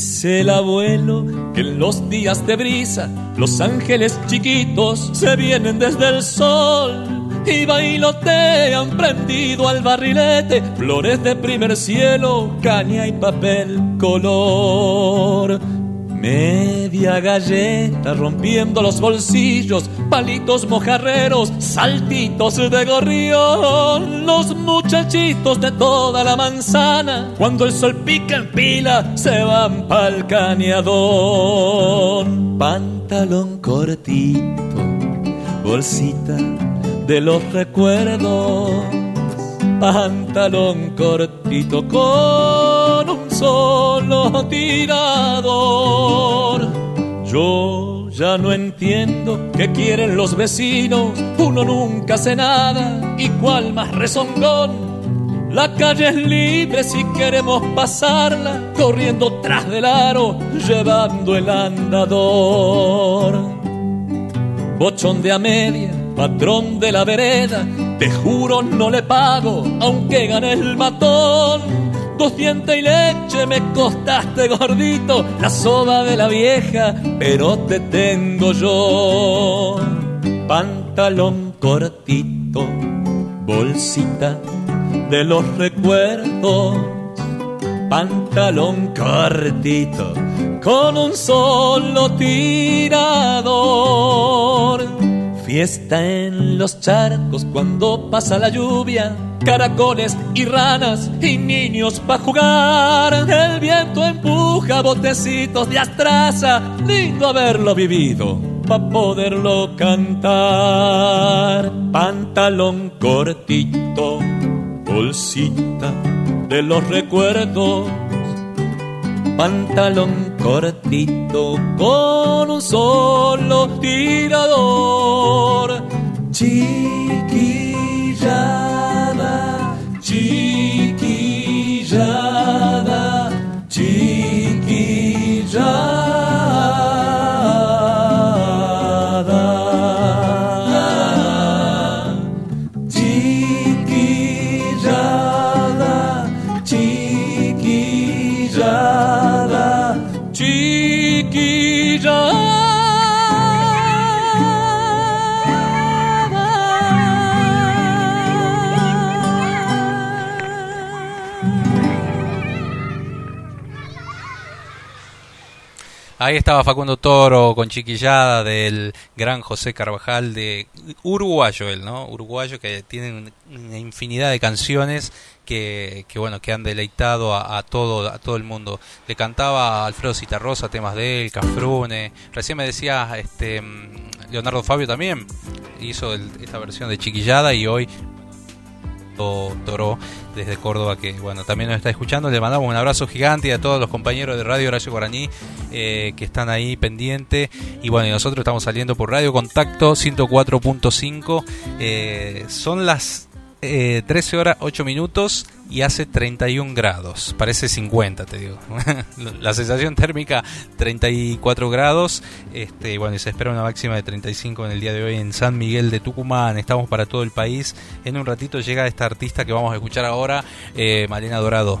Dice el abuelo que en los días de brisa los ángeles chiquitos se vienen desde el sol y bailotean prendido al barrilete flores de primer cielo, caña y papel color. Media galleta rompiendo los bolsillos, palitos mojarreros, saltitos de gorrión. Los muchachitos de toda la manzana, cuando el sol pica en pila, se van pa'l cañadón. Pantalón cortito, bolsita de los recuerdos. Pantalón cortito con solo tirador. Yo ya no entiendo qué quieren los vecinos, uno nunca hace nada y cuál más rezongón. La calle es libre si queremos pasarla, corriendo tras del aro, llevando el andador. Bochón de a media, patrón de la vereda, te juro no le pago, aunque gane el matón. Dos y leche me costaste gordito, la soda de la vieja, pero te tengo yo. Pantalón cortito, bolsita de los recuerdos. Pantalón cortito, con un solo tirador. Fiesta en los charcos cuando pasa la lluvia, caracoles y ranas y niños pa' jugar. El viento empuja botecitos de astraza, lindo haberlo vivido pa' poderlo cantar. Pantalón cortito, bolsita de los recuerdos pantalón cortito con un solo tirador. Chiquillada, Ahí estaba Facundo Toro con Chiquillada del gran José Carvajal de uruguayo él, ¿no? Uruguayo que tiene una infinidad de canciones que, que bueno, que han deleitado a, todo a todo el mundo. Le cantaba Alfredo Citarrosa temas de él, Cafrune. Recién me decía este mm, Leonardo Fabio también hizo esta versión de Chiquillada y hoy Toro desde Córdoba que bueno también nos está escuchando. Le mandamos un abrazo gigante a todos los compañeros de Radio Horacio Guaraní eh, que están ahí pendiente. Y bueno nosotros estamos saliendo por Radio Contacto 104.5 eh, son las eh, 13 horas 8 minutos y hace 31 grados. Parece 50 te digo. La sensación térmica 34 grados. Este, bueno y se espera una máxima de 35 en el día de hoy en San Miguel de Tucumán. Estamos para todo el país. En un ratito llega esta artista que vamos a escuchar ahora eh, Malena Dorado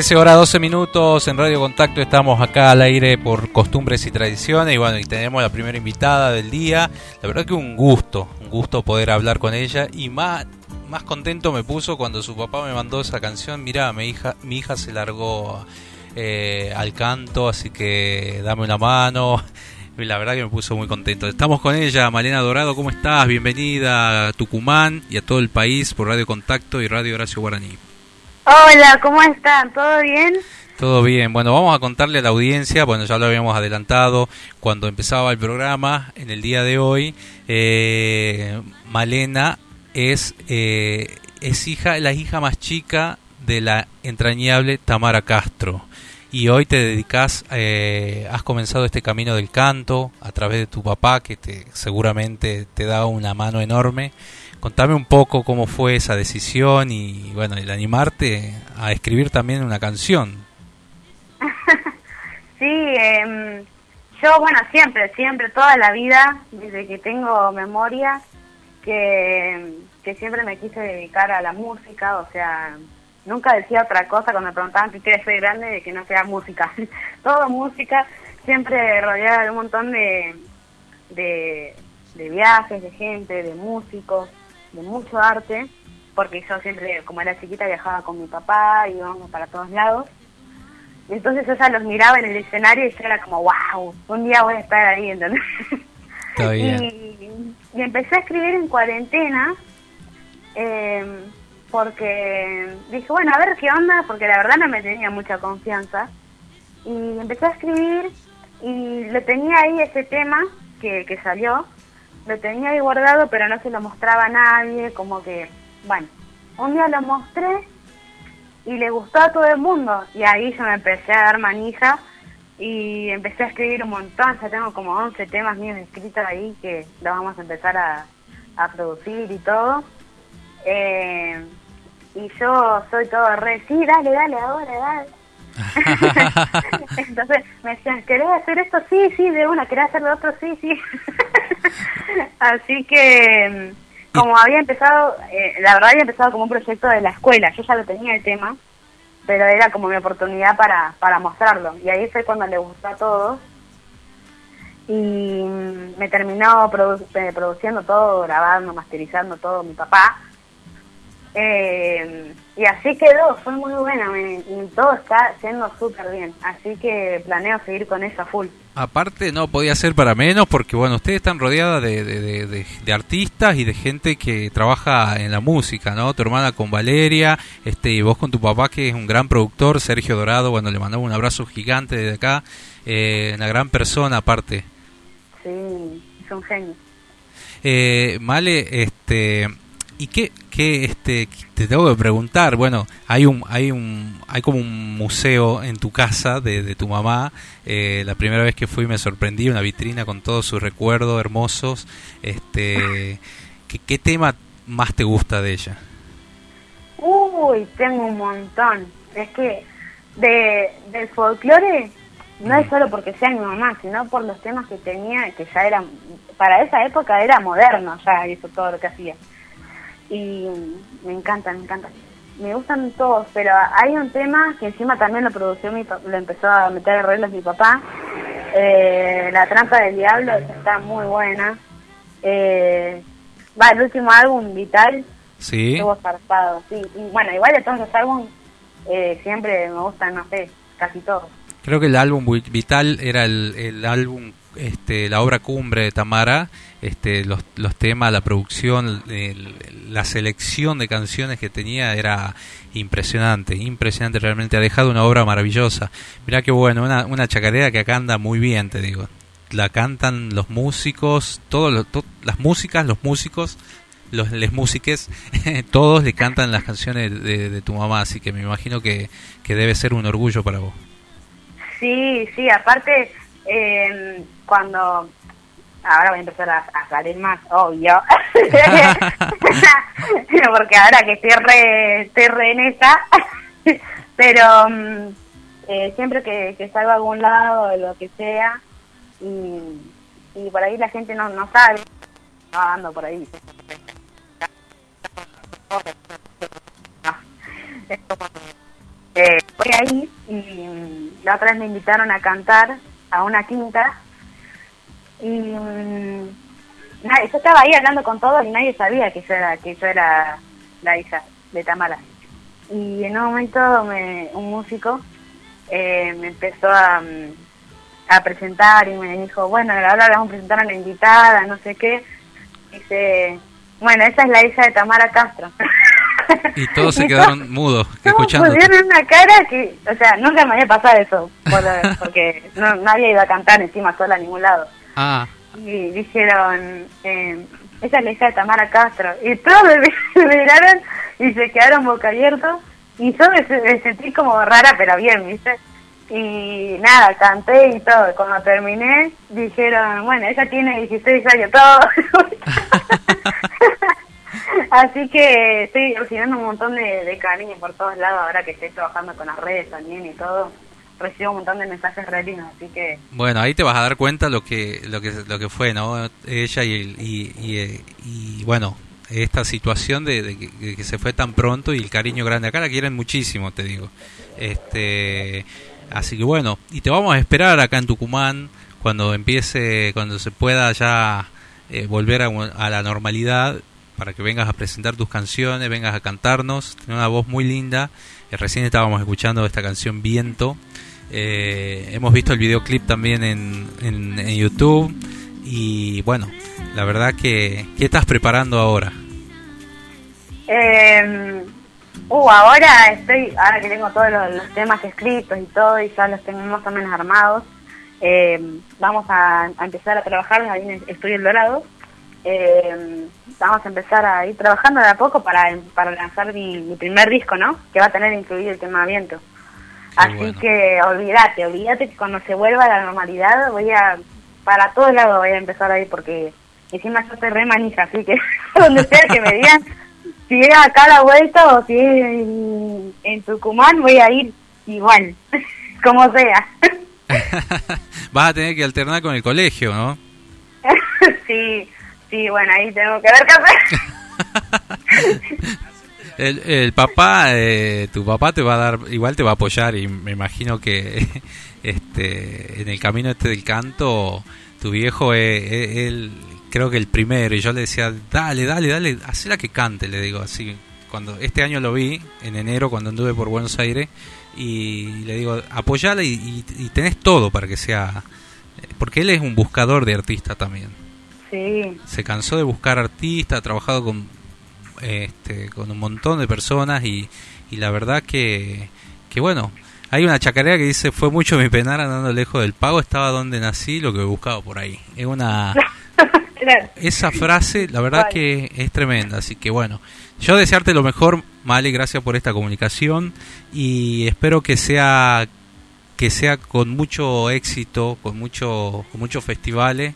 13 horas 12 minutos en Radio Contacto, estamos acá al aire por costumbres y tradiciones y bueno, y tenemos la primera invitada del día. La verdad que un gusto, un gusto poder hablar con ella y más, más contento me puso cuando su papá me mandó esa canción. Mira, mi hija, mi hija se largó eh, al canto, así que dame una mano. La verdad que me puso muy contento. Estamos con ella, Malena Dorado, ¿cómo estás? Bienvenida a Tucumán y a todo el país por Radio Contacto y Radio Horacio Guaraní. Hola, ¿cómo están? ¿Todo bien? Todo bien. Bueno, vamos a contarle a la audiencia, bueno, ya lo habíamos adelantado cuando empezaba el programa, en el día de hoy, eh, Malena es, eh, es hija, la hija más chica de la entrañable Tamara Castro. Y hoy te dedicas, eh, has comenzado este camino del canto a través de tu papá, que te, seguramente te da una mano enorme. Contame un poco cómo fue esa decisión y bueno, el animarte a escribir también una canción. sí, eh, yo bueno, siempre, siempre, toda la vida, desde que tengo memoria, que, que siempre me quise dedicar a la música, o sea, nunca decía otra cosa cuando me preguntaban qué quieres ser grande de que no sea música. Todo música, siempre rodeada de un montón de, de, de viajes, de gente, de músicos de mucho arte, porque yo siempre, como era chiquita, viajaba con mi papá, íbamos para todos lados. Y entonces yo ya los miraba en el escenario y yo era como, wow, un día voy a estar ahí, ¿entendés? Y, y, empecé a escribir en cuarentena, eh, porque dije, bueno, a ver qué onda, porque la verdad no me tenía mucha confianza. Y empecé a escribir y le tenía ahí ese tema que, que salió, lo tenía ahí guardado, pero no se lo mostraba a nadie, como que, bueno, un día lo mostré y le gustó a todo el mundo, y ahí yo me empecé a dar manija y empecé a escribir un montón, ya tengo como 11 temas míos escritos ahí que los vamos a empezar a, a producir y todo. Eh, y yo soy todo re, sí, dale, dale, ahora, dale. Entonces me decían, ¿querés hacer esto? Sí, sí, de una, ¿querés hacer lo otro? Sí, sí. Así que, como había empezado, eh, la verdad había empezado como un proyecto de la escuela, yo ya lo tenía el tema, pero era como mi oportunidad para, para mostrarlo. Y ahí fue cuando le gustó a todos. Y me terminó eh, produciendo todo, grabando, masterizando todo mi papá. Eh, y así quedó, fue muy buena, y todo está yendo súper bien, así que planeo seguir con eso a full. Aparte no podía ser para menos porque bueno, ustedes están rodeadas de, de, de, artistas y de gente que trabaja en la música, ¿no? Tu hermana con Valeria, este y vos con tu papá que es un gran productor, Sergio Dorado, bueno, le mandamos un abrazo gigante desde acá, eh, una gran persona aparte. Sí, es un genio. Eh, Male, este ¿Y qué, qué este, te tengo que preguntar? Bueno, hay un, hay un, hay como un museo en tu casa de, de tu mamá. Eh, la primera vez que fui me sorprendí, una vitrina con todos sus recuerdos hermosos. Este, ¿qué, ¿Qué tema más te gusta de ella? Uy, tengo un montón. Es que de, del folclore no es solo porque sea mi mamá, sino por los temas que tenía, que ya eran, para esa época era moderno, ya hizo todo lo que hacía y me encanta, me encanta. Me gustan todos, pero hay un tema que encima también lo produció mi lo empezó a meter arreglos mi papá. Eh, la trampa del diablo está muy buena. Eh, va, el último álbum, Vital, sí. estuvo zarpado, sí. Y bueno, igual de todos los álbumes eh, siempre me gustan, no sé, casi todos. Creo que el álbum Vital era el, el álbum este, la obra cumbre de Tamara, este, los, los temas, la producción, la selección de canciones que tenía era impresionante, impresionante, realmente ha dejado una obra maravillosa. Mirá qué bueno, una, una chacarera que acá anda muy bien, te digo. La cantan los músicos, todos los- las músicas, los músicos, los les músiques, todos le cantan las canciones de, de tu mamá, así que me imagino que, que debe ser un orgullo para vos. Sí, sí, aparte, eh, cuando... Ahora voy a empezar a, a salir más, obvio. Porque ahora que estoy re, estoy re en esa. Pero mm, eh, siempre que, que salgo a algún lado, lo que sea, y, y por ahí la gente no, no sabe, no ando por ahí. Eh, voy ahí y mm, la otra vez me invitaron a cantar a una quinta. Y mm, nadie, yo estaba ahí hablando con todos y nadie sabía que yo era que yo era la hija de Tamara. Y en un momento me, un músico eh, me empezó a, mm, a presentar y me dijo bueno ahora le vamos a presentar a una invitada no sé qué dice bueno esa es la hija de Tamara Castro Y todos se Y quedaron mudos, todos escuchando. pusieron una cara que, o sea, nunca me había pasado eso, por- porque no, había ido a cantar encima sola a ningún lado. Ah, Y dijeron, eh, esa es la hija de Tamara Castro. Y todos me, me miraron y se quedaron boca abiertos. Y yo me, me sentí como rara, pero bien, ¿viste? Y nada, canté y todo. Cuando terminé, dijeron, bueno, ella tiene 16 años, todo. Así que estoy recibiendo un montón de, cariño por todos lados ahora que estoy trabajando con las redes también y todo. Recibo un montón de mensajes re lindos, así que bueno, ahí te vas a dar cuenta lo que lo que lo que fue, ¿no? Ella y el- y, y, eh, y, bueno, esta situación de, de que, de que se fue tan pronto y el cariño grande acá la quieren muchísimo, te digo. Este, así que bueno, y te vamos a esperar acá en Tucumán cuando empiece, cuando se pueda ya eh, volver a, a la normalidad para que vengas a presentar tus canciones, vengas a cantarnos. Tiene una voz muy linda. Eh, recién estábamos escuchando esta canción Viento. Eh, hemos visto el videoclip también en, en, YouTube. Y bueno, la verdad que... ¿Qué estás preparando ahora? Eh, uh, ahora estoy, ahora que tengo todos los, temas escritos y todo, y ya los tengo más o menos armados, eh, vamos a, a empezar a trabajar en el Estudio El Dorado. Eh, vamos a empezar a ir trabajando de a poco para, para lanzar mi, mi primer disco, ¿no? Que va a tener incluido el tema Viento. Así bueno. que olvídate, olvídate que cuando se vuelva a la normalidad voy a, para todos lados voy a empezar a ir porque encima yo estoy re manija, así que donde sea que me digan, si es acá a la vuelta o si es en, en Tucumán, voy a ir igual, como sea. Vas a tener que alternar con el colegio, ¿no? sí, sí, bueno, ahí tengo que ver qué hacer. El, papá, eh, tu papá te va a dar, igual te va a apoyar y me imagino que este en el camino este del canto, tu viejo es, es- él creo que el primero y yo le decía, dale, dale, dale, hacela que cante, le digo así. Cuando este año lo vi en enero cuando anduve por Buenos Aires y le digo, apoyala y, y, y tenés todo para que sea, porque él es un buscador de artistas también Sí, se cansó de buscar artistas, ha trabajado con este, con un montón de personas y, y la verdad que, que bueno, hay una chacarera que dice fue mucho mi penar andando lejos del pago, estaba donde nací, lo que buscaba por ahí. Es una claro. esa frase, la verdad Vale. que es tremenda, así que bueno, yo desearte lo mejor, Male, gracias por esta comunicación y espero que sea que sea con mucho éxito, con mucho con muchos festivales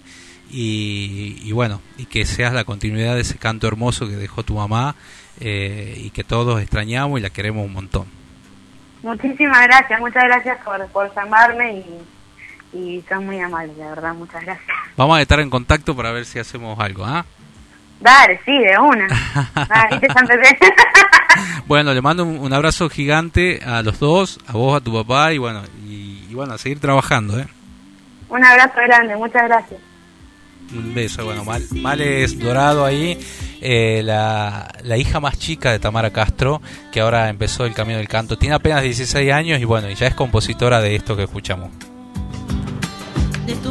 y, y bueno, y que seas la continuidad de ese canto hermoso que dejó tu mamá eh, y que todos extrañamos y la queremos un montón. Muchísimas gracias, muchas gracias por, por llamarme y, y son muy amables, la verdad, muchas gracias. Vamos a estar en contacto para ver si hacemos algo, ¿ah? Dale, sí, de una. Empecé. Bueno, le mando un, un abrazo gigante a los dos, a vos, a tu papá y bueno, y, y bueno, a seguir trabajando, ¿eh? Un abrazo grande, muchas gracias. Un beso, bueno, Mal, Males Dorado ahí, eh, la, la hija más chica de Tamara Castro, que ahora empezó el camino del canto. Tiene apenas 16 años y bueno, ya es compositora de esto que escuchamos. de tu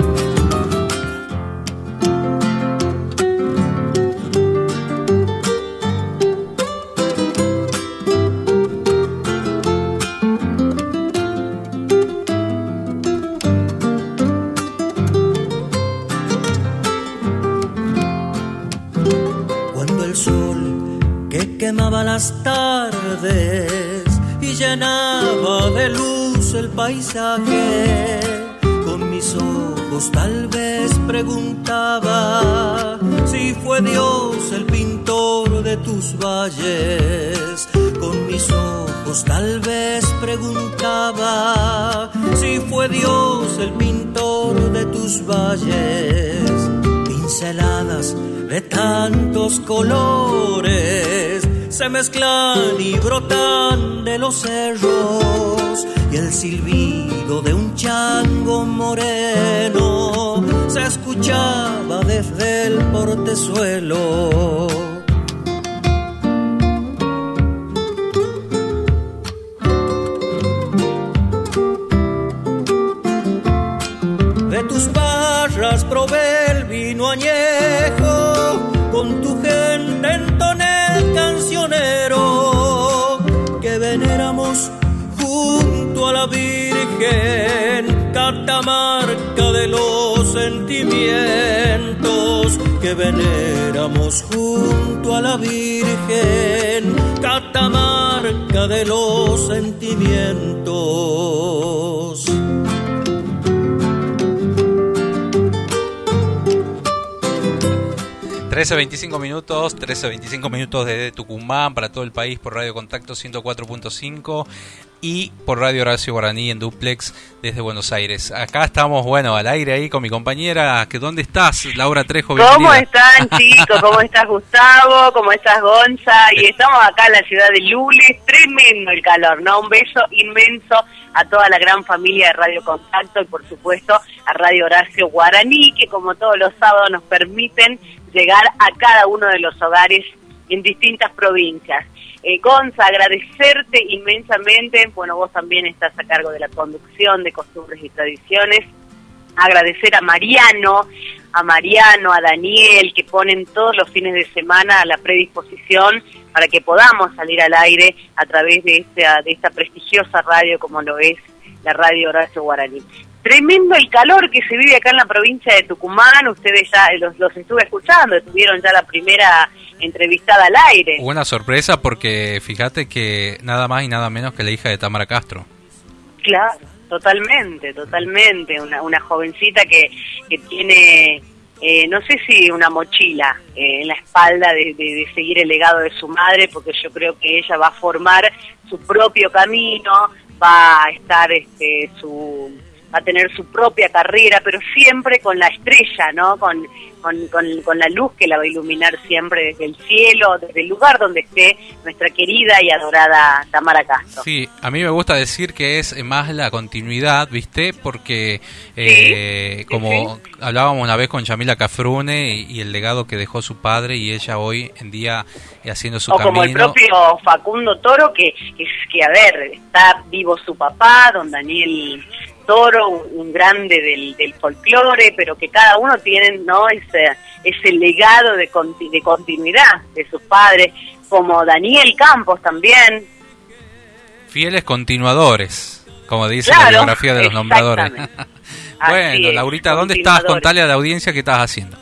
paisaje, con mis ojos tal vez preguntaba si fue Dios el pintor de tus valles. Con mis ojos tal vez preguntaba si fue Dios el pintor de tus valles pinceladas de tantos colores se mezclan y brotan de los cerros y el silbido de un chango moreno se escuchaba desde el portezuelo. De tus barras probé el vino añejo, con tu gente entoné Virgen, catamarca de los sentimientos que veneramos junto a la Virgen, catamarca de los sentimientos. 13.25 minutos, 13.25 minutos desde Tucumán para todo el país por Radio Contacto 104.5 y por Radio Horacio Guaraní en Duplex desde Buenos Aires. Acá estamos, bueno, al aire ahí con mi compañera. que ¿Dónde estás? Laura Trejo, ¿Cómo bienvenida. están chicos? ¿Cómo estás Gustavo? ¿Cómo estás Gonza? Y estamos acá en la ciudad de Lules, tremendo el calor, ¿no? Un beso inmenso a toda la gran familia de Radio Contacto y por supuesto a Radio Horacio Guaraní, que como todos los sábados nos permiten llegar a cada uno de los hogares en distintas provincias. Eh, Gonza, agradecerte inmensamente, bueno, vos también estás a cargo de la conducción de costumbres y tradiciones, agradecer a Mariano, a Mariano, a Daniel, que ponen todos los fines de semana a la predisposición para que podamos salir al aire a través de esta, de esta prestigiosa radio como lo es la radio Horacio Guaraní. Tremendo el calor que se vive acá en la provincia de Tucumán, ustedes ya los, los estuve escuchando, tuvieron ya la primera entrevistada al aire. Una sorpresa porque fíjate que nada más y nada menos que la hija de Tamara Castro. Claro, totalmente, totalmente. Una, una jovencita que, que tiene, eh, no sé si una mochila eh, en la espalda de, de- de seguir el legado de su madre, porque yo creo que ella va a formar su propio camino, va a estar este, su va a tener su propia carrera, pero siempre con la estrella, ¿no? Con, con, con, con la luz que la va a iluminar siempre desde el cielo, desde el lugar donde esté nuestra querida y adorada Tamara Castro. Sí, a mí me gusta decir que es más la continuidad, ¿viste? Porque eh, sí, como hablábamos una vez con Yamila Cafrune y, y el legado que dejó su padre y ella hoy en día haciendo su o camino. como el propio Facundo Toro, que, que, que, a ver, está vivo su papá, don Daniel Toro, un, un grande del, del folclore, pero que cada uno tiene ¿no? ese, ese legado de, conti- de continuidad de sus padres, como Daniel Campos también. Fieles continuadores, como dice la biografía de los nombradores. bueno, es, Laurita, ¿dónde estás? Contale a la audiencia qué estás haciendo.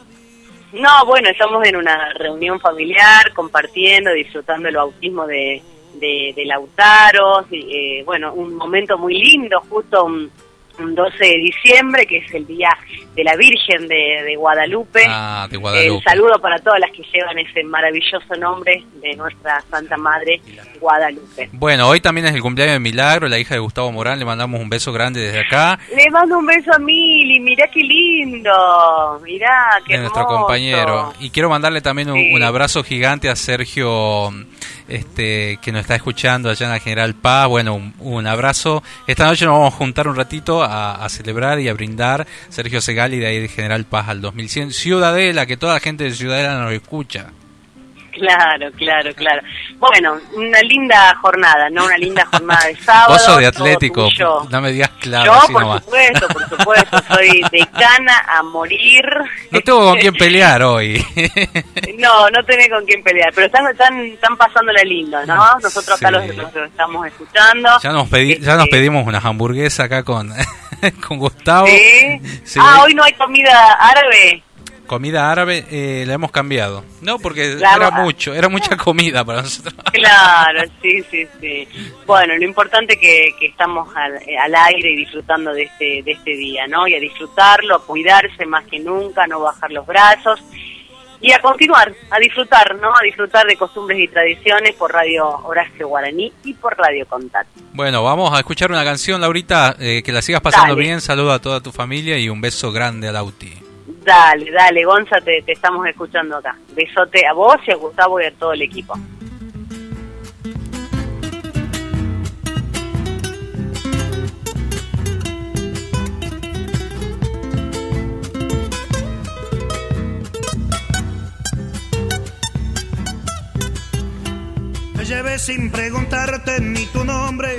No, bueno, estamos en una reunión familiar, compartiendo, disfrutando el bautismo de, de, de Lautaro, eh, bueno, un momento muy lindo, justo un 12 de diciembre, que es el día de la Virgen de, de Guadalupe. Ah, de Guadalupe. El saludo para todas las que llevan ese maravilloso nombre de nuestra Santa Madre Guadalupe. Bueno, hoy también es el cumpleaños de Milagro, la hija de Gustavo Morán. Le mandamos un beso grande desde acá. Le mando un beso a Mili, mirá qué lindo, mirá qué de nuestro hermoso. compañero. Y quiero mandarle también un, Sí. un abrazo gigante a Sergio, este, que nos está escuchando allá en la General Paz. Bueno, un, un abrazo. Esta noche nos vamos a juntar un ratito a, celebrar y a brindar. Sergio Segali de ahí de General Paz al 2100. Ciudadela, que toda la gente de Ciudadela nos escucha. Claro, claro, claro. Bueno, una linda jornada, ¿no? Una linda jornada de sábado. Vos sos de Atlético, no me digas claro, Yo, por nomás. supuesto, por supuesto, soy de cana a morir. No tengo con quién pelear hoy. No, no tenés con quién pelear, pero están, están, están pasándola lindo, ¿no? Nosotros acá Sí. los, los estamos escuchando. ya, nos pedi- ya nos Este, pedimos unas hamburguesas acá con, con Gustavo. ¿Sí? Sí. Ah, hoy no hay comida árabe. Comida árabe eh, la hemos cambiado. No, porque La- era mucho, era mucha comida para nosotros. Claro, sí, sí, sí. Bueno, lo importante que, que estamos al, al aire y disfrutando de este, de este día, ¿no? Y a disfrutarlo, a cuidarse más que nunca, no bajar los brazos y a continuar, a disfrutar, ¿no? A disfrutar de costumbres y tradiciones por Radio Horacio Guaraní y por Radio Contacto. Bueno, vamos a escuchar una canción, Laurita, eh, que la sigas pasando Dale. bien. Saludo a toda tu familia y un beso grande a Lauti. Dale, dale, Gonza, te, estamos escuchando acá. Besote a vos y a Gustavo y a todo el equipo. Llevé sin preguntarte ni tu nombre,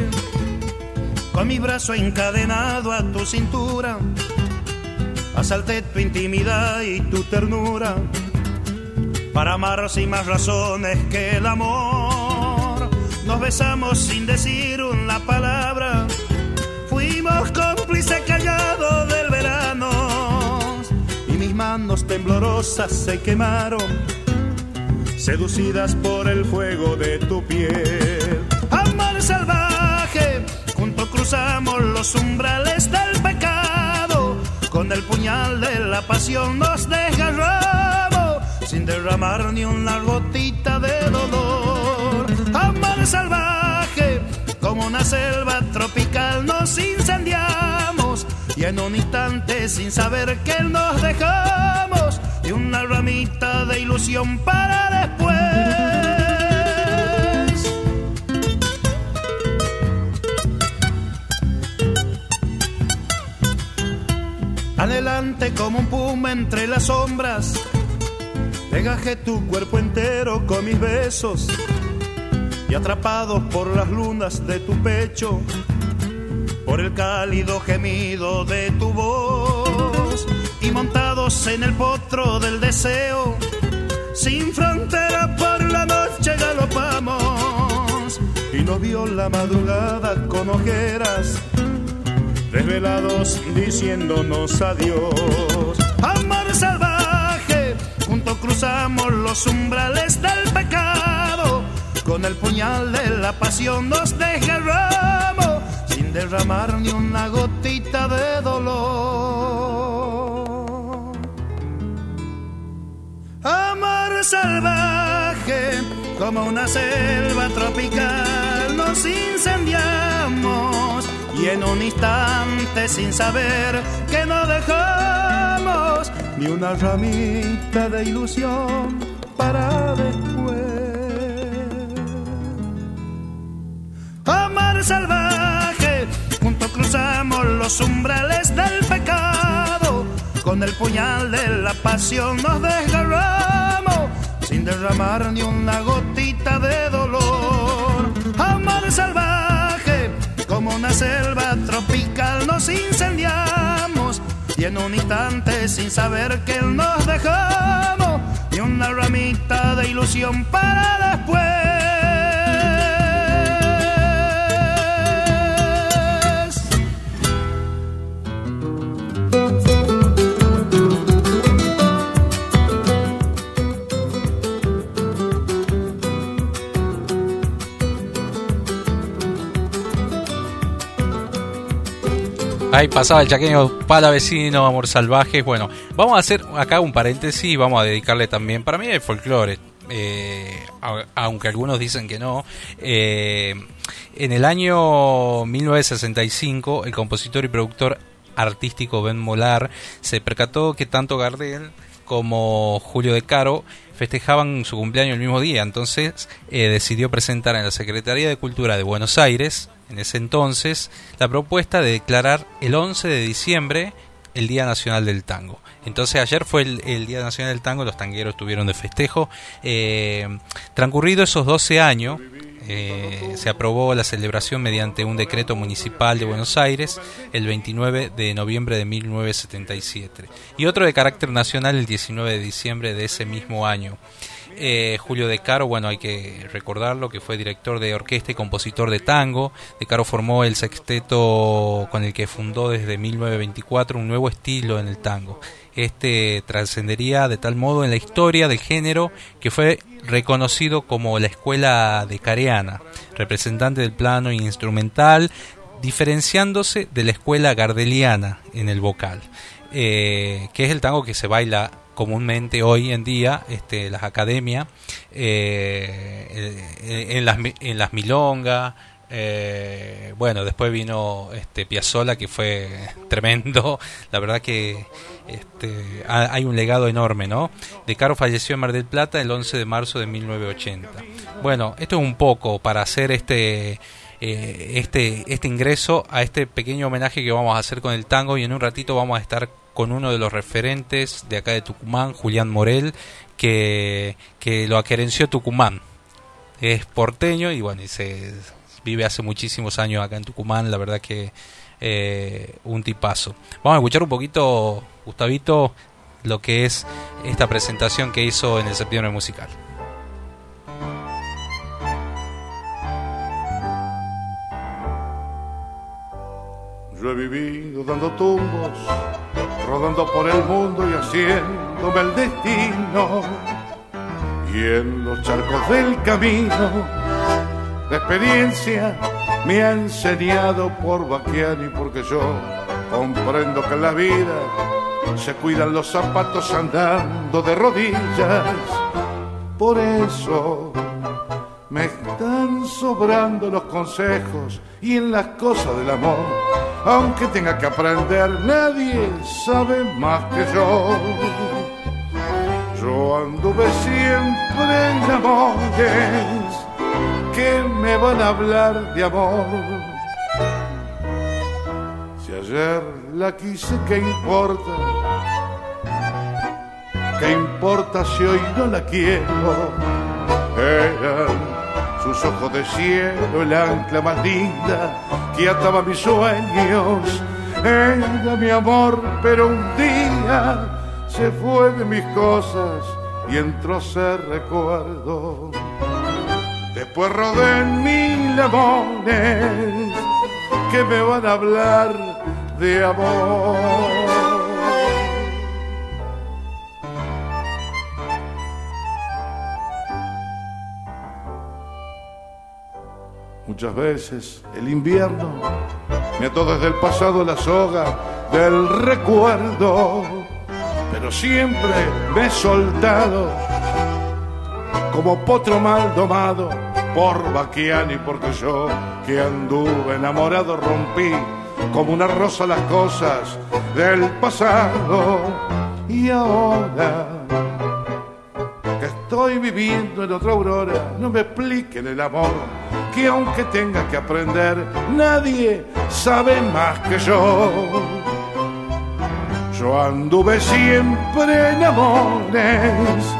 con mi brazo encadenado a tu cintura. Asalté tu intimidad y tu ternura para amar sin más razones que el amor. Nos besamos sin decir una palabra, fuimos cómplices callados del verano y mis manos temblorosas se quemaron seducidas por el fuego de tu piel. Amor salvaje, juntos cruzamos los umbrales del pecado, con el puñal de la pasión nos desgarramos, sin derramar ni una gotita de dolor. Amor salvaje, como una selva tropical nos incendiamos, y en un instante sin saber que nos dejamos, y una ramita de ilusión para después. Adelante como un puma entre las sombras, Degajé tu cuerpo entero con mis besos. Y atrapados por las lunas de tu pecho, por el cálido gemido de tu voz. Y montados en el potro del deseo, sin frontera por la noche galopamos. Y nos vio la madrugada con ojeras, desvelados diciéndonos adiós. Amor salvaje, juntos cruzamos los umbrales del pecado, con el puñal de la pasión nos desgarramos, sin derramar ni una gotita de dolor. Amor salvaje, como una selva tropical, nos incendiamos y en un instante, sin saber que no dejamos ni una ramita de ilusión para después. Amor salvaje, juntos cruzamos los umbrales del pecado, con el puñal de la pasión nos desgarramos, sin derramar ni una gotita de dolor. Amor salvaje, como una selva tropical nos incendiamos, y en un instante, sin saber que nos dejamos, ni una ramita de ilusión para después. Ahí pasaba el chaqueño palavecino, amor salvaje. Bueno, vamos a hacer acá un paréntesis y vamos a dedicarle también, para mí, el folclore. Eh, aunque algunos dicen que no. Eh, en el año 1965, el compositor y productor artístico Ben Molar se percató que tanto Gardel como Julio De Caro festejaban su cumpleaños el mismo día, entonces eh, decidió presentar en la Secretaría de Cultura de Buenos Aires, en ese entonces, la propuesta de declarar el 11 de diciembre el Día Nacional del Tango. Entonces ayer fue el, Día Nacional del Tango, los tangueros estuvieron de festejo. Eh, transcurrido esos 12 años, eh, se aprobó la celebración mediante un decreto municipal de Buenos Aires el 29 de noviembre de 1977 y otro de carácter nacional el 19 de diciembre de ese mismo año. Eh, Julio De Caro, bueno, hay que recordarlo, que fue director de orquesta y compositor de tango. De Caro formó el sexteto con el que fundó desde 1924 un nuevo estilo en el tango. Este trascendería de tal modo en la historia del género que fue reconocido como la escuela de Careana, representante del plano instrumental, diferenciándose de la escuela gardeliana en el vocal, eh, que es el tango que se baila comúnmente hoy en día este, las academias eh, eh, en las en las milongas eh, bueno después vino este Piazzolla que fue tremendo. La verdad que este, ha- hay un legado enorme no de Caro falleció en Mar del Plata el 11 de marzo de 1980 bueno esto es un poco para hacer este eh, este, este ingreso a este pequeño homenaje que vamos a hacer con el tango y en un ratito vamos a estar con uno de los referentes de acá de Tucumán, Julián Morel, que, que lo aquerenció Tucumán. Es porteño y bueno, y se vive hace muchísimos años acá en Tucumán, la verdad que eh, un tipazo. Vamos a escuchar un poquito, Gustavito, lo que es esta presentación que hizo en el septiembre musical. Yo he vivido dando tumbos, rodando por el mundo y haciéndome el destino. Y en los charcos del camino, la experiencia me ha enseñado por Baquiani, porque yo comprendo que en la vida se cuidan los zapatos andando de rodillas. Por eso me están sobrando los consejos y en las cosas del amor, aunque tenga que aprender, nadie sabe más que yo. Yo anduve siempre en amores que me van a hablar de amor. Si ayer la quise, ¿qué importa? ¿Qué importa si hoy no la quiero? Eran sus ojos de cielo, el ancla más linda que ataba mis sueños. Era mi amor, pero un día se fue de mis cosas y entró ese recuerdo. Después rodé mil amores que me van a hablar de amor. Muchas veces el invierno me ató desde el pasado la soga del recuerdo, pero siempre me he soltado como potro mal domado por Baquiani, porque yo que anduve enamorado rompí como una rosa las cosas del pasado y ahora que estoy viviendo en otra aurora, no me expliquen el amor, que aunque tenga que aprender, nadie sabe más que yo. Yo anduve siempre en amores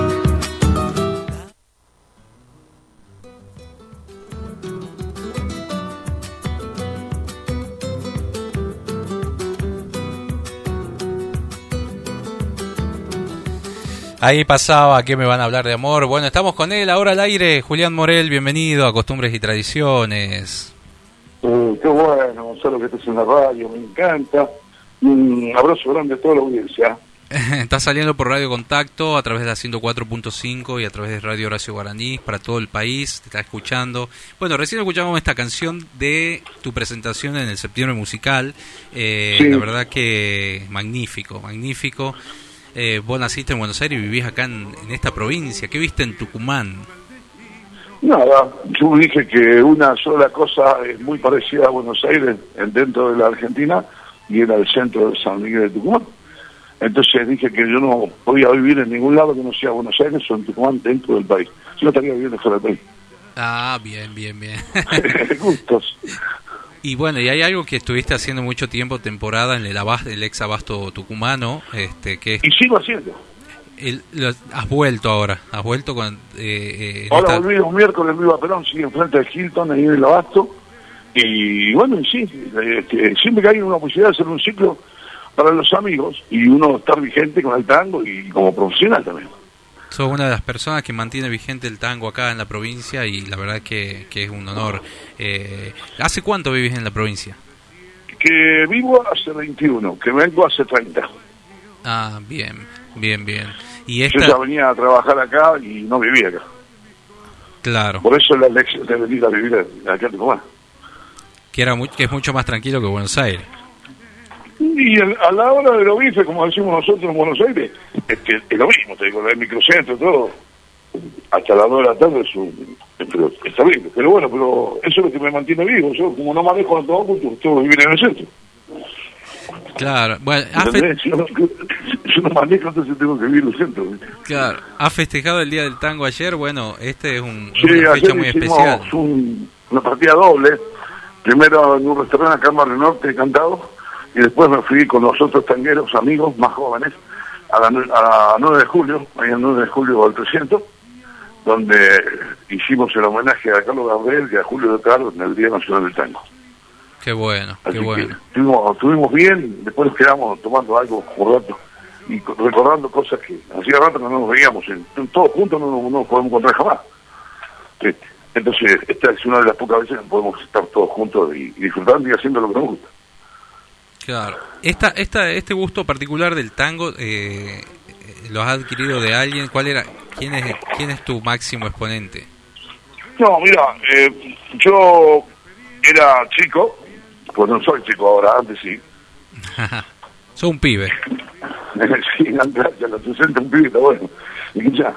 Ahí pasaba, que me van a hablar de amor? Bueno, estamos con él ahora al aire. Julián Morel, bienvenido a Costumbres y Tradiciones. Eh, qué bueno, Gonzalo, que estés en la radio, me encanta. Un abrazo grande a toda la audiencia. Está saliendo por Radio Contacto a través de la 104.5 y a través de Radio Horacio Guaraní para todo el país. Te está escuchando. Bueno, recién escuchamos esta canción de tu presentación en el septiembre musical. Eh, Sí. La verdad que magnífico, magnífico. Eh, vos naciste en Buenos Aires y vivís acá en, en esta provincia. ¿Qué viste en Tucumán? Nada, yo dije que una sola cosa es muy parecida a Buenos Aires en- dentro de la Argentina y era el centro de San Miguel de Tucumán. Entonces dije que yo no podía vivir en ningún lado que no sea Buenos Aires o en Tucumán dentro del país. Yo no estaría viviendo fuera del país. Ah, bien, bien, bien. Gustos. y bueno, y hay algo que estuviste haciendo mucho tiempo, temporada en el, abas- el ex abasto tucumano, este, que es Y sigo haciendo. el- lo- has vuelto ahora, has vuelto con... eh, eh, Ahora esta- volví un miércoles en Viva Perón, sigue enfrente de Hilton, ahí en el Abasto. Y bueno, y sí, este, siempre que hay una posibilidad de hacer un ciclo para los amigos y uno estar vigente con el tango y como profesional también. Sos una de las personas que mantiene vigente el tango acá en la provincia y la verdad que, que es un honor. Eh, ¿Hace cuánto vivís en la provincia? Que vivo hace 21, que vengo hace 30. Ah, bien, bien, bien. Y Yo esta, ya venía a trabajar acá y no vivía acá. claro, Por eso la elección de venir a vivir acá en Tucumán. que, era muy- que es mucho más tranquilo que Buenos Aires. Y el- a la hora de los bifes, como decimos nosotros en Buenos Aires, es que es lo mismo, te digo, el microcentro, todo, hasta las 2 de la tarde es un, pero está bien, pero bueno, pero eso es lo que me mantiene vivo, yo como no manejo a todo mundo, tengo que vivir en el centro. Claro, bueno. Yo, no, yo no manejo, entonces tengo que vivir en el centro. claro, has festejado el Día del Tango ayer, bueno, este es un, Sí, una fecha muy especial. un- una partida doble, primero en un restaurante acá en Barrio Norte, cantado, y después me fui con los otros tangueros, amigos más jóvenes, a la, a la 9 de julio, ahí en 9 de julio al 300, donde hicimos el homenaje a Carlos Gabriel y a Julio de Carlos en el Día Nacional del Tango. Qué bueno, Así qué bueno. estuvimos, estuvimos bien, después nos quedamos tomando algo por rato y co- recordando cosas que hacía rato que no nos veíamos, en, en todos juntos no, nos- no nos podemos encontrar jamás. Entonces, esta es una de las pocas veces que podemos estar todos juntos y, y disfrutando y haciendo lo que nos gusta. Claro. Esta, esta, este gusto particular del tango, eh, ¿lo has adquirido de alguien? ¿Cuál era? ¿Quién es, quién es tu máximo exponente? No, mira, eh, yo era chico, pues no soy chico ahora, antes sí. Sos un pibe. sí, antes a los 60 un pibito, bueno. Y ya.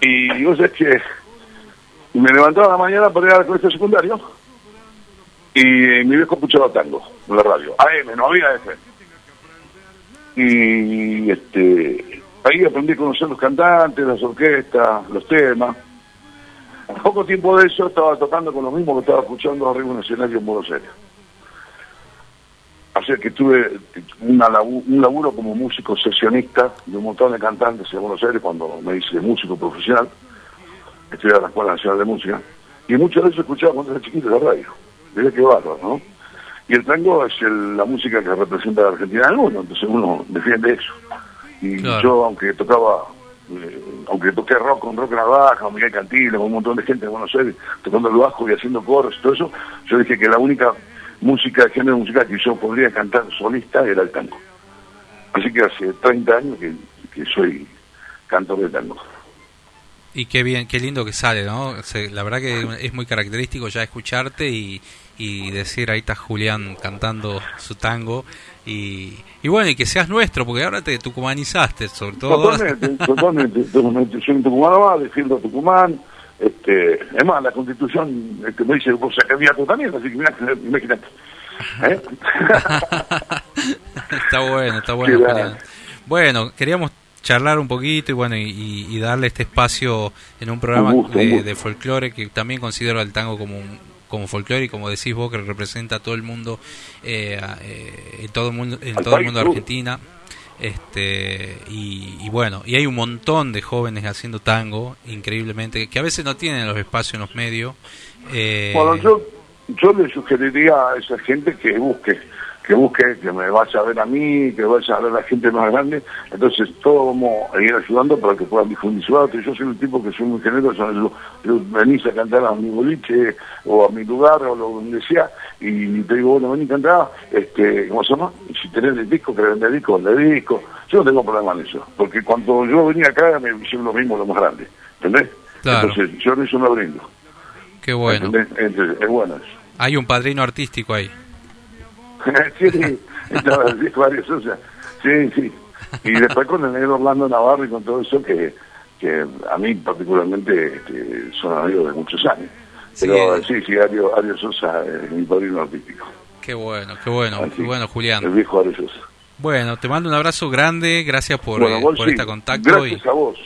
Y vos sabés que me levantaba a la mañana para ir al colegio secundario y mi viejo escuchaba tango en la radio. AM, no había FM. Y este, ahí aprendí a conocer los cantantes, las orquestas, los temas. Poco tiempo de eso estaba tocando con lo mismo que estaba escuchando arriba en un escenario en Buenos Aires. Así que tuve una labu- un laburo como músico sesionista de un montón de cantantes en Buenos Aires cuando me hice músico profesional. Estudié en la Escuela Nacional de Música. Y muchas veces escuchaba cuando era chiquito la radio. Mirá qué bárbaro, ¿no? Y el tango es el- la música que representa a la Argentina en el mundo, entonces uno defiende eso. Y Claro. yo, aunque tocaba, eh, aunque toqué rock con Rock Navaja, con Miguel Cantillo, con un montón de gente de Buenos Aires, tocando el bajo y haciendo coros y todo eso, yo dije que la única música, género musical que yo podría cantar solista era el tango. Así que hace 30 años que, que soy cantor de tango. Y qué bien, qué lindo que sale, ¿no? Se- la verdad que es muy característico ya escucharte y, y decir ahí está Julián cantando su tango y, y bueno, y que seas nuestro, porque ahora te tucumanizaste, sobre todo. Totalmente, totalmente, totalmente. Soy tucumano más, defiendo a Tucumán. Este, es más, la constitución este, me dice vos sos candidato también, así que mirá, imagínate. ¿Eh? está bueno, está bueno, va. Bueno, queríamos charlar un poquito y bueno y, y- darle este espacio en un programa Un gusto, un de, folclore que también considero al tango como un- como folclore y como decís vos que representa a todo el mundo eh, eh, en todo el mundo en Al todo el mundo de. Argentina este y, y bueno y hay un montón de jóvenes haciendo tango increíblemente que a veces no tienen los espacios en los medios eh, Bueno, yo, yo le sugeriría a esa gente que busque, que busque que me vaya a ver a mí, que vaya a ver a la gente más grande. Entonces, todos vamos a ir ayudando para que puedan difundir su arte. Yo soy un tipo que soy muy generoso. Yo, yo venís a cantar a mi boliche o a mi lugar o lo donde sea y te digo, bueno, vení a cantar, este, ¿cómo se llama? Si tenés el disco, que vender disco, vender disco. Yo no tengo problema en eso, porque cuando yo venía acá me hicieron lo mismo, lo más grande. ¿Entendés? Claro. Entonces, yo en eso me brindo. Qué bueno. ¿entendés? Entonces, es bueno eso. Hay un padrino artístico ahí. sí, estaba sí, varios, o sea, sí, sí. Y después con el negro Orlando Navarro y con todo eso que, que a mí particularmente este, son amigos de muchos años. Pero Sí. sí, sí, Ario, Ario Sosa es mi padrino artístico. Qué bueno, qué bueno, Así, qué bueno, El Julián. viejo Ario Sosa. Bueno, te mando un abrazo grande, gracias por, Bueno, eh, vos por sí, este contacto. Y, Gracias a vos.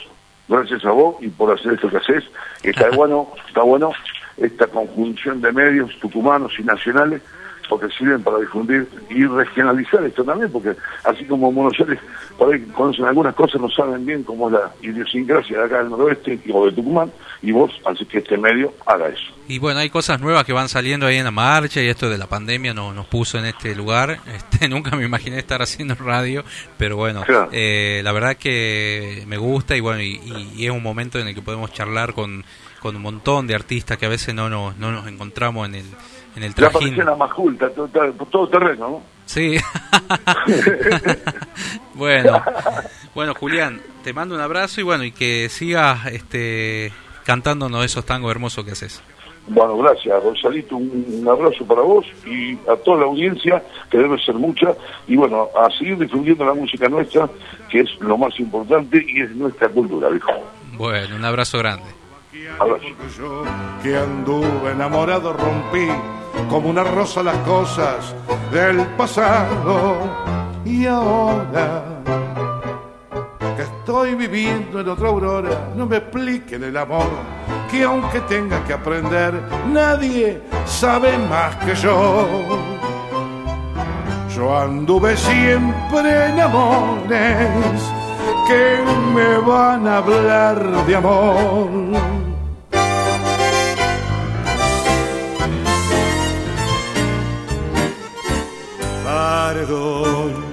Gracias a vos y por hacer esto que haces. Está bueno, está bueno esta conjunción de medios tucumanos y nacionales porque sirven para difundir y regionalizar esto también, porque así como en Buenos Aires por ahí conocen algunas cosas, no saben bien cómo es la idiosincrasia de acá del noroeste o de Tucumán, y vos así que este medio haga eso. y bueno, hay cosas nuevas que van saliendo ahí en la marcha y esto de la pandemia no, nos puso en este lugar. Este, nunca me imaginé estar haciendo radio, pero bueno, Claro. eh, la verdad que me gusta y bueno, y, y es un momento en el que podemos charlar con, con un montón de artistas que a veces no nos, no nos encontramos en el, en el trajín. la majulta, todo, todo, terreno, ¿no? Sí. bueno, bueno Julián, te mando un abrazo y bueno, y que sigas este, cantándonos esos tangos hermosos que haces. Bueno, gracias, Gonzalito. Un abrazo para vos y a toda la audiencia, que debe ser mucha. Y bueno, a seguir difundiendo la música nuestra, que es lo más importante y es nuestra cultura, viejo. Bueno, un abrazo grande. Abrazo. Yo que anduve enamorado rompí como una rosa las cosas del pasado y ahora que estoy viviendo en otra aurora no me expliquen el amor que aunque tenga que aprender nadie sabe más que yo yo anduve siempre en amores que me van a hablar de amor Perdón,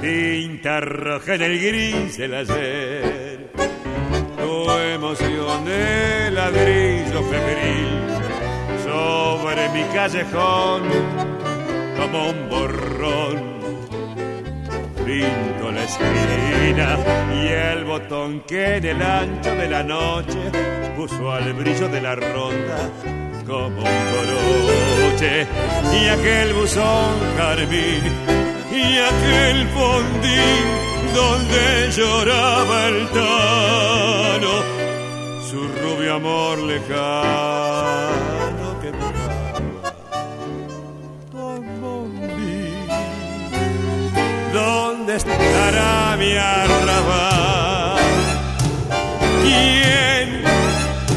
tinta roja en el gris del ayer. Tu emoción de ladrillo febril sobre mi callejón como un borrón. Pinto la esquina y el botón que en el ancho de la noche puso al brillo de la ronda como un coroche. Y aquel buzón carmín y aquel fondín donde lloraba el tano su rubio amor lejano estará mi arrabal? ¿Quién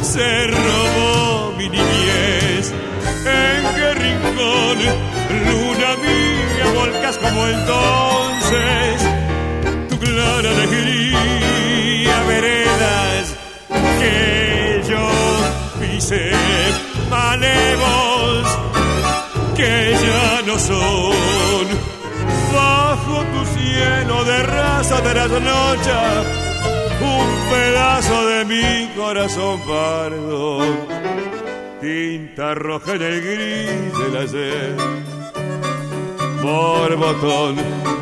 se robó mi niñez? ¿En qué rincón, luna mía, volcas como entonces? Tu clara alegría, veredas que yo pisé, malevos que ya no son. Bajo tu cielo de raza de las noches, un pedazo de mi corazón pardo, tinta roja en el gris del ayer, borbotón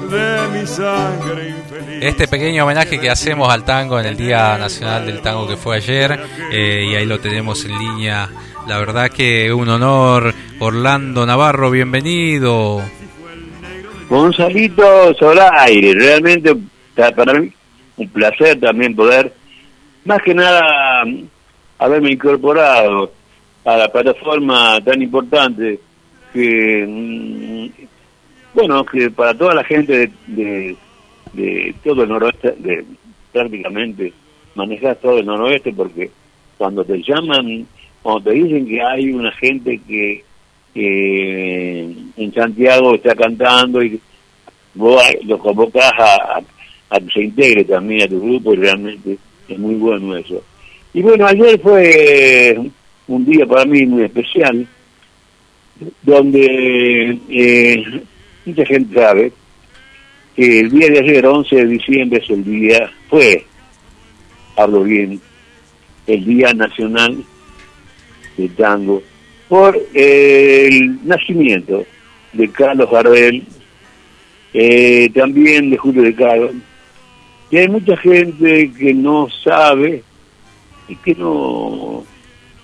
de mi sangre infeliz. Este pequeño homenaje que hacemos al tango en el Día Nacional del Tango que fue ayer, eh, y ahí lo tenemos en línea. La verdad que un honor, Orlando Navarro, bienvenido. Gonzalito Solaire, realmente para mí un placer también poder, más que nada, haberme incorporado a la plataforma tan importante que, mm, bueno, que para toda la gente de, de, de todo el noroeste, de, prácticamente manejas todo el noroeste porque cuando te llaman, cuando te dicen que hay una gente que que en Santiago está cantando y vos lo convocás a, a- a que se integre también a tu grupo y realmente es muy bueno eso. Y bueno, ayer fue un día para mí muy especial, donde eh, mucha gente sabe que el día de ayer, 11 de diciembre, es el día, fue, hablo bien, el Día Nacional de Tango, por el nacimiento de Carlos Gardel, eh, también de Julio de Caro, y hay mucha gente que no sabe y que no,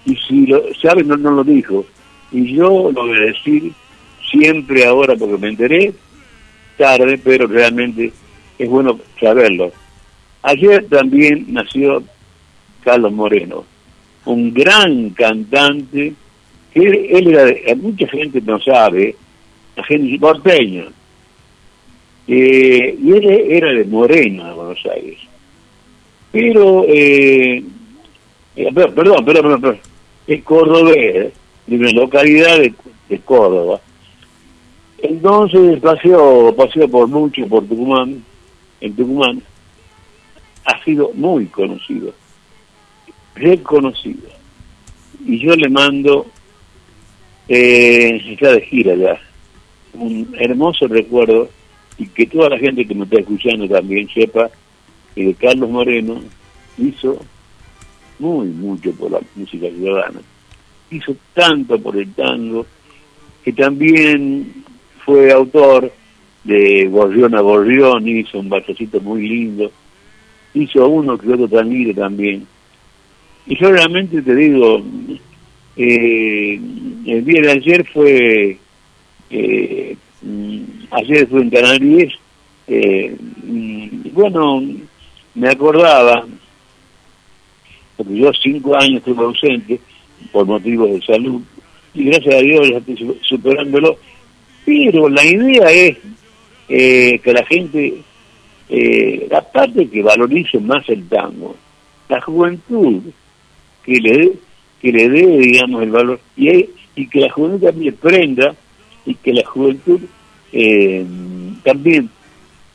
y si lo sabe no, no lo dijo, y yo lo voy a decir siempre ahora porque me enteré tarde, pero realmente es bueno saberlo. Ayer también nació Carlos Moreno, un gran cantante, que él, era, de- mucha gente no sabe, la gente porteña, eh, y él era de Moreno, de Buenos Aires. Pero, eh, eh, per- perdón, perdón, perdón, perdón, es cordobés, de una localidad de, de Córdoba. Entonces paseó, paseó por mucho por Tucumán, en Tucumán, ha sido muy conocido, reconocido. Y yo le mando, eh, está de gira ya, un hermoso recuerdo y que toda la gente que me está escuchando también sepa que Carlos Moreno hizo muy mucho por la música ciudadana. Hizo tanto por el tango que también fue autor de Gorrión a Gorrión, hizo un balsacito muy lindo, hizo uno que otro tanguito también. Y yo realmente te digo, eh, el día de ayer fue, eh, ayer fue en Canal 10, eh, bueno, me acordaba, porque yo cinco años estuve ausente por motivos de salud, y gracias a Dios ya estoy su- superándolo, pero la idea es eh, que la gente, eh, aparte que valorice más el tango, la juventud, que le dé, que le dé digamos, el valor, y, y que la juventud también prenda, y que la juventud eh, también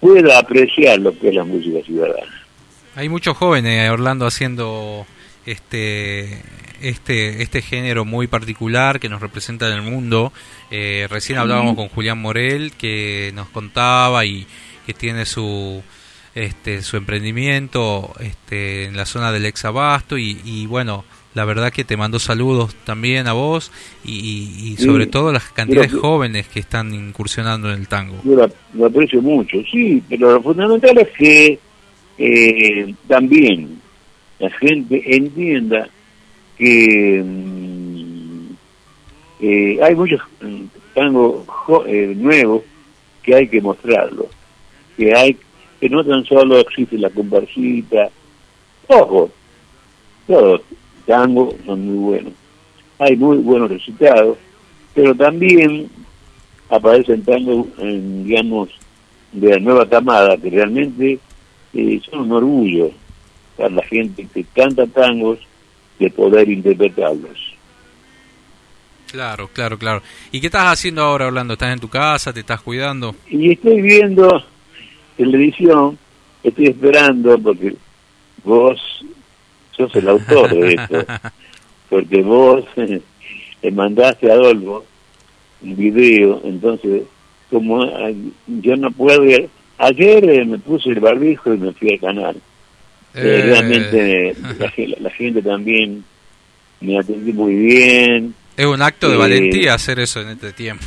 pueda apreciar lo que es la música ciudadana. Hay muchos jóvenes, Orlando, haciendo este este este género muy particular que nos representa en el mundo. Eh, recién hablábamos con Julián Morel que nos contaba y que tiene su este su emprendimiento este en la zona del ex abasto y, y bueno la verdad que te mando saludos también a vos y, y- sobre Sí, todo las cantidades jóvenes que están incursionando en el tango. Yo la- lo aprecio mucho, sí, pero lo fundamental es que eh, también la gente entienda que mm, eh, hay muchos mm, tangos jo- eh, nuevos que hay que mostrarlo, que hay que no tan solo existe la comparsita, ojo, todos tangos son muy buenos, hay muy buenos resultados, pero también aparecen tangos, en, digamos, de la nueva camada, que realmente eh, son un orgullo para la gente que canta tangos de poder interpretarlos. Claro, claro, claro. ¿Y qué estás haciendo ahora, Orlando? ¿Estás en tu casa? ¿Te estás cuidando? Y estoy viendo televisión, estoy esperando, porque vos sos el autor de esto, porque vos le mandaste a Adolfo un video, entonces, como yo no puedo ir, ayer eh, me puse el barbijo y me fui al canal. Eh, Eh. realmente la, ge- la gente también me atendió muy bien. Es un acto de Eh, valentía hacer eso en este tiempo,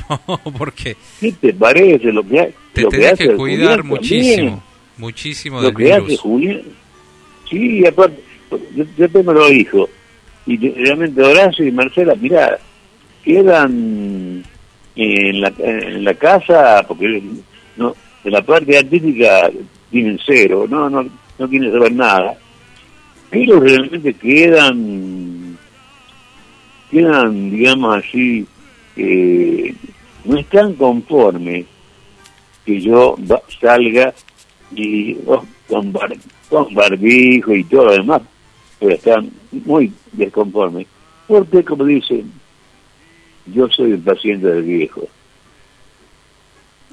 porque ¿Qué te parece lo que, ha- te lo que tenés hace que cuidar Julián muchísimo, también? muchísimo lo del que hace virus. Julián. Sí, aparte, yo, yo tengo los hijos. Y realmente Horacio y Marcela, mirá, quedan en la, en la casa, porque no de la parte artística tienen cero, no, no, no quieren saber nada. Pero realmente quedan, quedan, digamos así, eh, no están conformes que yo salga y oh, con, bar- con barbijo y todo lo demás, pero están muy desconformes. Porque, como dicen, yo soy el paciente del viejo.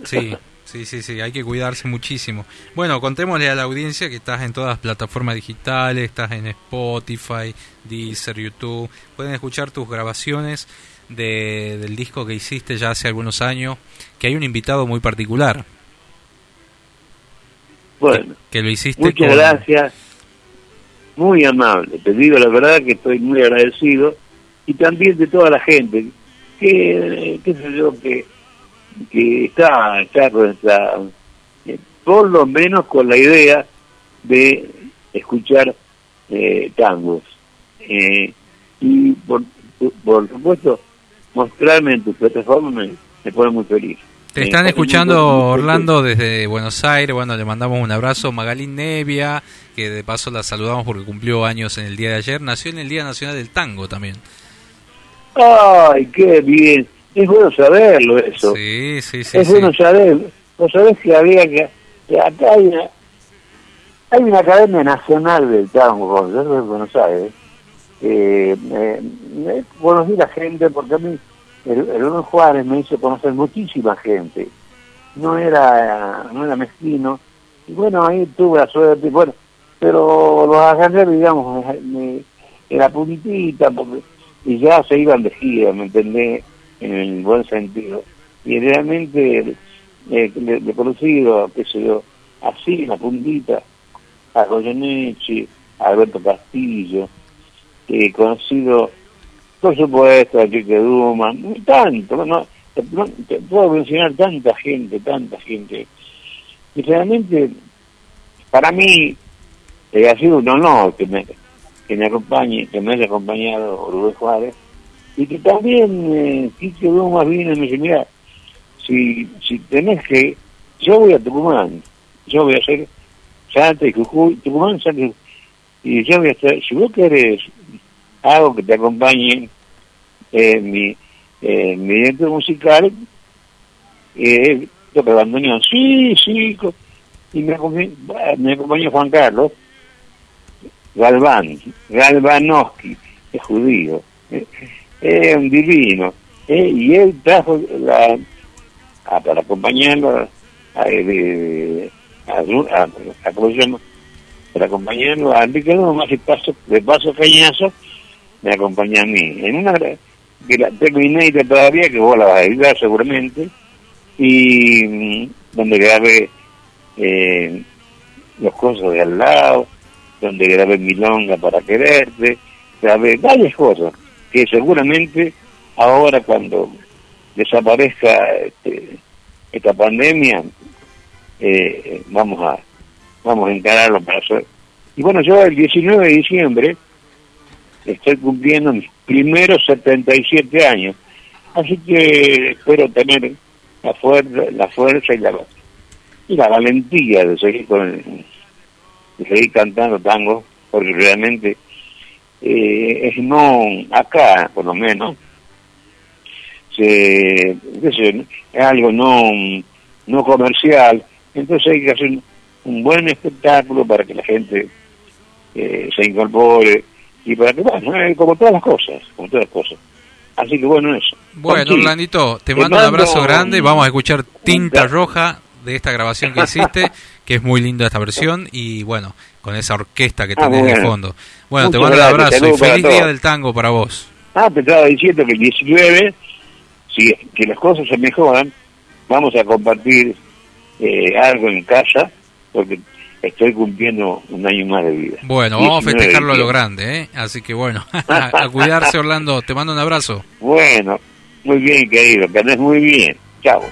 Sí, sí, sí, sí, hay que cuidarse muchísimo. Bueno, contémosle a la audiencia que estás en todas las plataformas digitales, estás en Spotify, Deezer, YouTube, pueden escuchar tus grabaciones de, del disco que hiciste ya hace algunos años, que hay un invitado muy particular. Bueno, Que lo hiciste muchas con- gracias. Muy amable. Te digo la verdad que estoy muy agradecido. Y también de toda la gente que, qué sé yo, que, que está, está, esta- eh, por lo menos con la idea de escuchar eh, tangos. Eh, y por, por supuesto, mostrarme en tu plataforma me, me pone muy feliz. Te Me están escuchando Orlando desde Buenos Aires. Bueno, le mandamos un abrazo. Magalín Nevia, que de paso la saludamos porque cumplió años en el día de ayer. Nació en el Día Nacional del Tango también. Ay, qué bien. Es bueno saberlo eso. Sí, sí, sí. es sí. bueno saber. Vos sabés que había que... que acá hay una, hay una Academia Nacional del Tango, yo de Buenos Aires. Eh, eh, eh, conocí la gente porque a mí el, el León Juárez me hizo conocer muchísima gente. No era, no era mezquino. Y bueno, ahí tuve la suerte. Bueno, pero los agarré, digamos, en la puntita, porque, y ya se iban de gira, ¿me entendés? En el buen sentido. Y realmente eh, le, le he conocido, qué sé yo, así en la puntita, a Goyeneche, a Alberto Castillo, he conocido, por supuesto, a Chique Duman, tanto, no, no, te puedo mencionar tanta gente, tanta gente. Y realmente, para mí, eh, ha sido un honor que me, que me acompañe, que me haya acompañado Rubén Juárez, y que también eh, Quique vino y me dice, mira, si, si tenés que, yo voy a Tucumán, yo voy a hacer Salta y Jujuy, Tucumán, Salta y yo voy a hacer, si vos querés algo que te acompañe en mi, eh, mi musical, eh, toca bandoneón, sí, sí, y me acompañó, me acompañó Juan Carlos Galván, Galvanoski, es judío, eh, es un divino, eh, y él trajo la, a- para acompañarlo a, de- a, a- a- ¿cómo se llama? para acompañarlo a Enrique Dumas y paso, de paso cañazo me acompaña a mí. En una que la tengo inédita todavía, que vos la vas a ayudar seguramente, y mm, donde grabé eh, los cosas de al lado, donde grabé Milonga para quererte, grabé varias cosas que seguramente ahora cuando desaparezca este, esta pandemia eh, vamos a vamos a encararlo para hacer. Y bueno, yo el 19 de diciembre estoy cumpliendo mis primeros 77 años, así que espero tener la fuerza, la fuerza y la y la valentía de seguir con el- de seguir cantando tango, porque realmente eh, es no acá por lo menos se, sé es algo no no comercial, entonces hay que hacer un, un buen espectáculo para que la gente eh, se incorpore y para que, bueno, eh, como todas las cosas, como todas las cosas. Así que bueno, eso. Bueno, Orlandito, te te mando un mando abrazo grande. un- Vamos a escuchar Tinta un- Roja de esta grabación que hiciste, que es muy linda esta versión. Y bueno, con esa orquesta que Ah, tenés de bueno. fondo. Bueno, te mando un abrazo y feliz día del tango para vos. Ah, te estaba diciendo que el 19, si que las cosas se mejoran, vamos a compartir eh, algo en casa, porque estoy cumpliendo un año más de vida. Bueno, vamos a 19 de festejarlo a lo grande, ¿eh? Así que bueno, a cuidarse, Orlando. Te mando un abrazo. Bueno, muy bien, querido, que andes muy bien. Chao.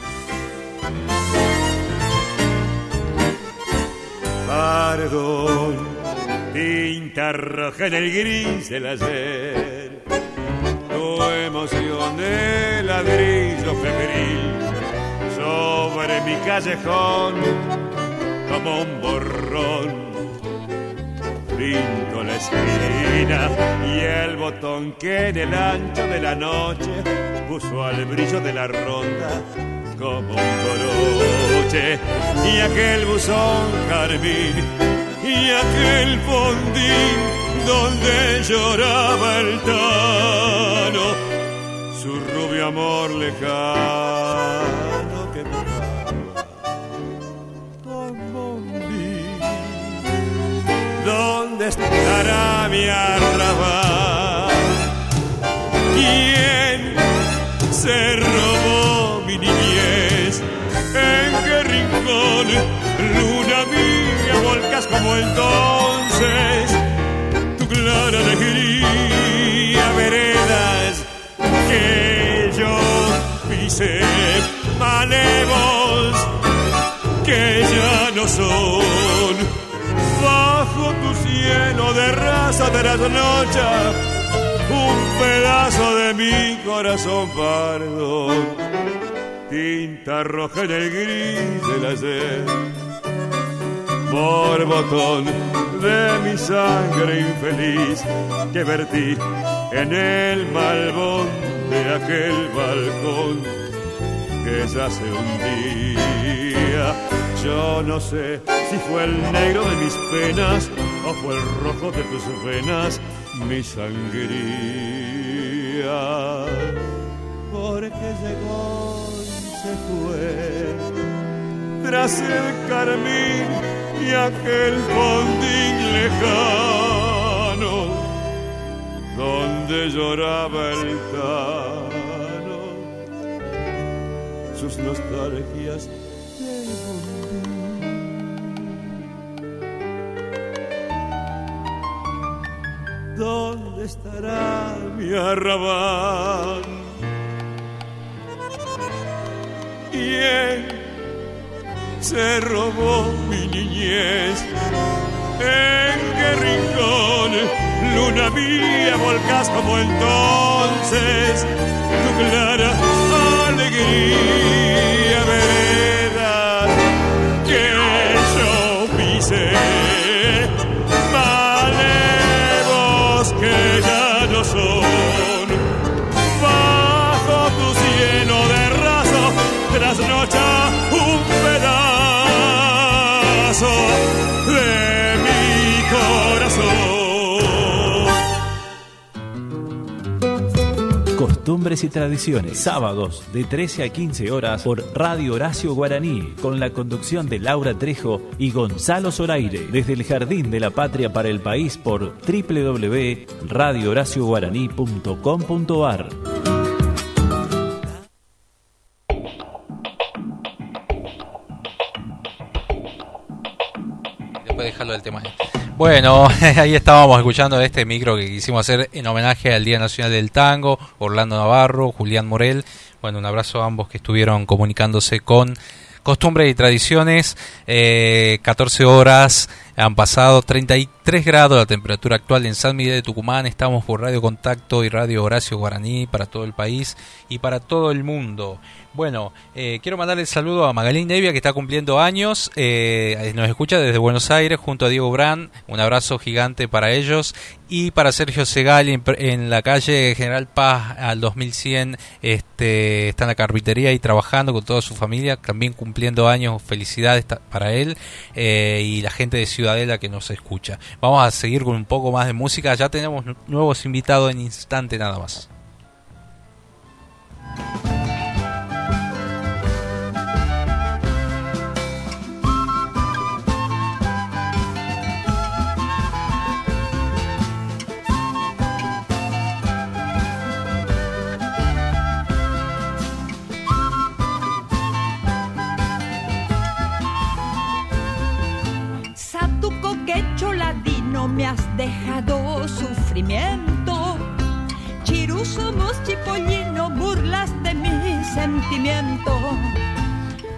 Perdón, tinta roja en el gris del ayer. Tu emoción de ladrillo febril sobre mi callejón como un borrón. Pinto la esquina y el botón que en el ancho de la noche puso al brillo de la ronda como un coroche y aquel buzón carmín y aquel fondín donde lloraba el tano su rubio amor lejano que mojaba Don Bombín. ¿Dónde estará mi arrabal? ¿Quién en qué rincón, luna mía, volcas como entonces tu clara alegría, veredas que yo pisé, manevos que ya no son. Bajo tu cielo de raza trasnocha, un pedazo de mi corazón pardo tinta roja en el gris del ayer borbotón de mi sangre infeliz que vertí en el malvón de aquel balcón que ya se hundía. Yo no sé si fue el negro de mis penas o fue el rojo de tus venas mi sangría. Porque llegó fue tras el carmín y aquel fondín lejano donde lloraba el tano sus nostalgias. ¿Dónde estará mi arrabal? ¿Quién se robó mi niñez. ¿En qué rincón, luna mía, volcás como entonces tu clara alegría, Costumbres y tradiciones, sábados de 13 a 15 horas por Radio Horacio Guaraní, con la conducción de Laura Trejo y Gonzalo Zoraire, desde el Jardín de la Patria para el País por www.radiohoracioguaraní.com.ar. Después dejarlo del tema. Bueno, ahí estábamos escuchando este micro que quisimos hacer en homenaje al Día Nacional del Tango, Orlando Navarro, Julián Morel. Bueno, un abrazo a ambos que estuvieron comunicándose con costumbres y tradiciones. Eh, 14 horas han pasado, 33 grados la temperatura actual en San Miguel de Tucumán. Estamos por Radio Contacto y Radio Horacio Guaraní para todo el país y para todo el mundo. Bueno, eh, quiero mandarle el saludo a Magalín Nevia que está cumpliendo años, eh, nos escucha desde Buenos Aires junto a Diego Brand, un abrazo gigante para ellos y para Sergio Segal en, la calle General Paz al 2100 este, está en la carpintería y trabajando con toda su familia, también cumpliendo años, felicidades para él eh, y la gente de Ciudadela que nos escucha. Vamos a seguir con un poco más de música, ya tenemos nuevos invitados en instante nada más. Dejado sufrimiento. Chiruso chipollino, burlas de mi sentimiento.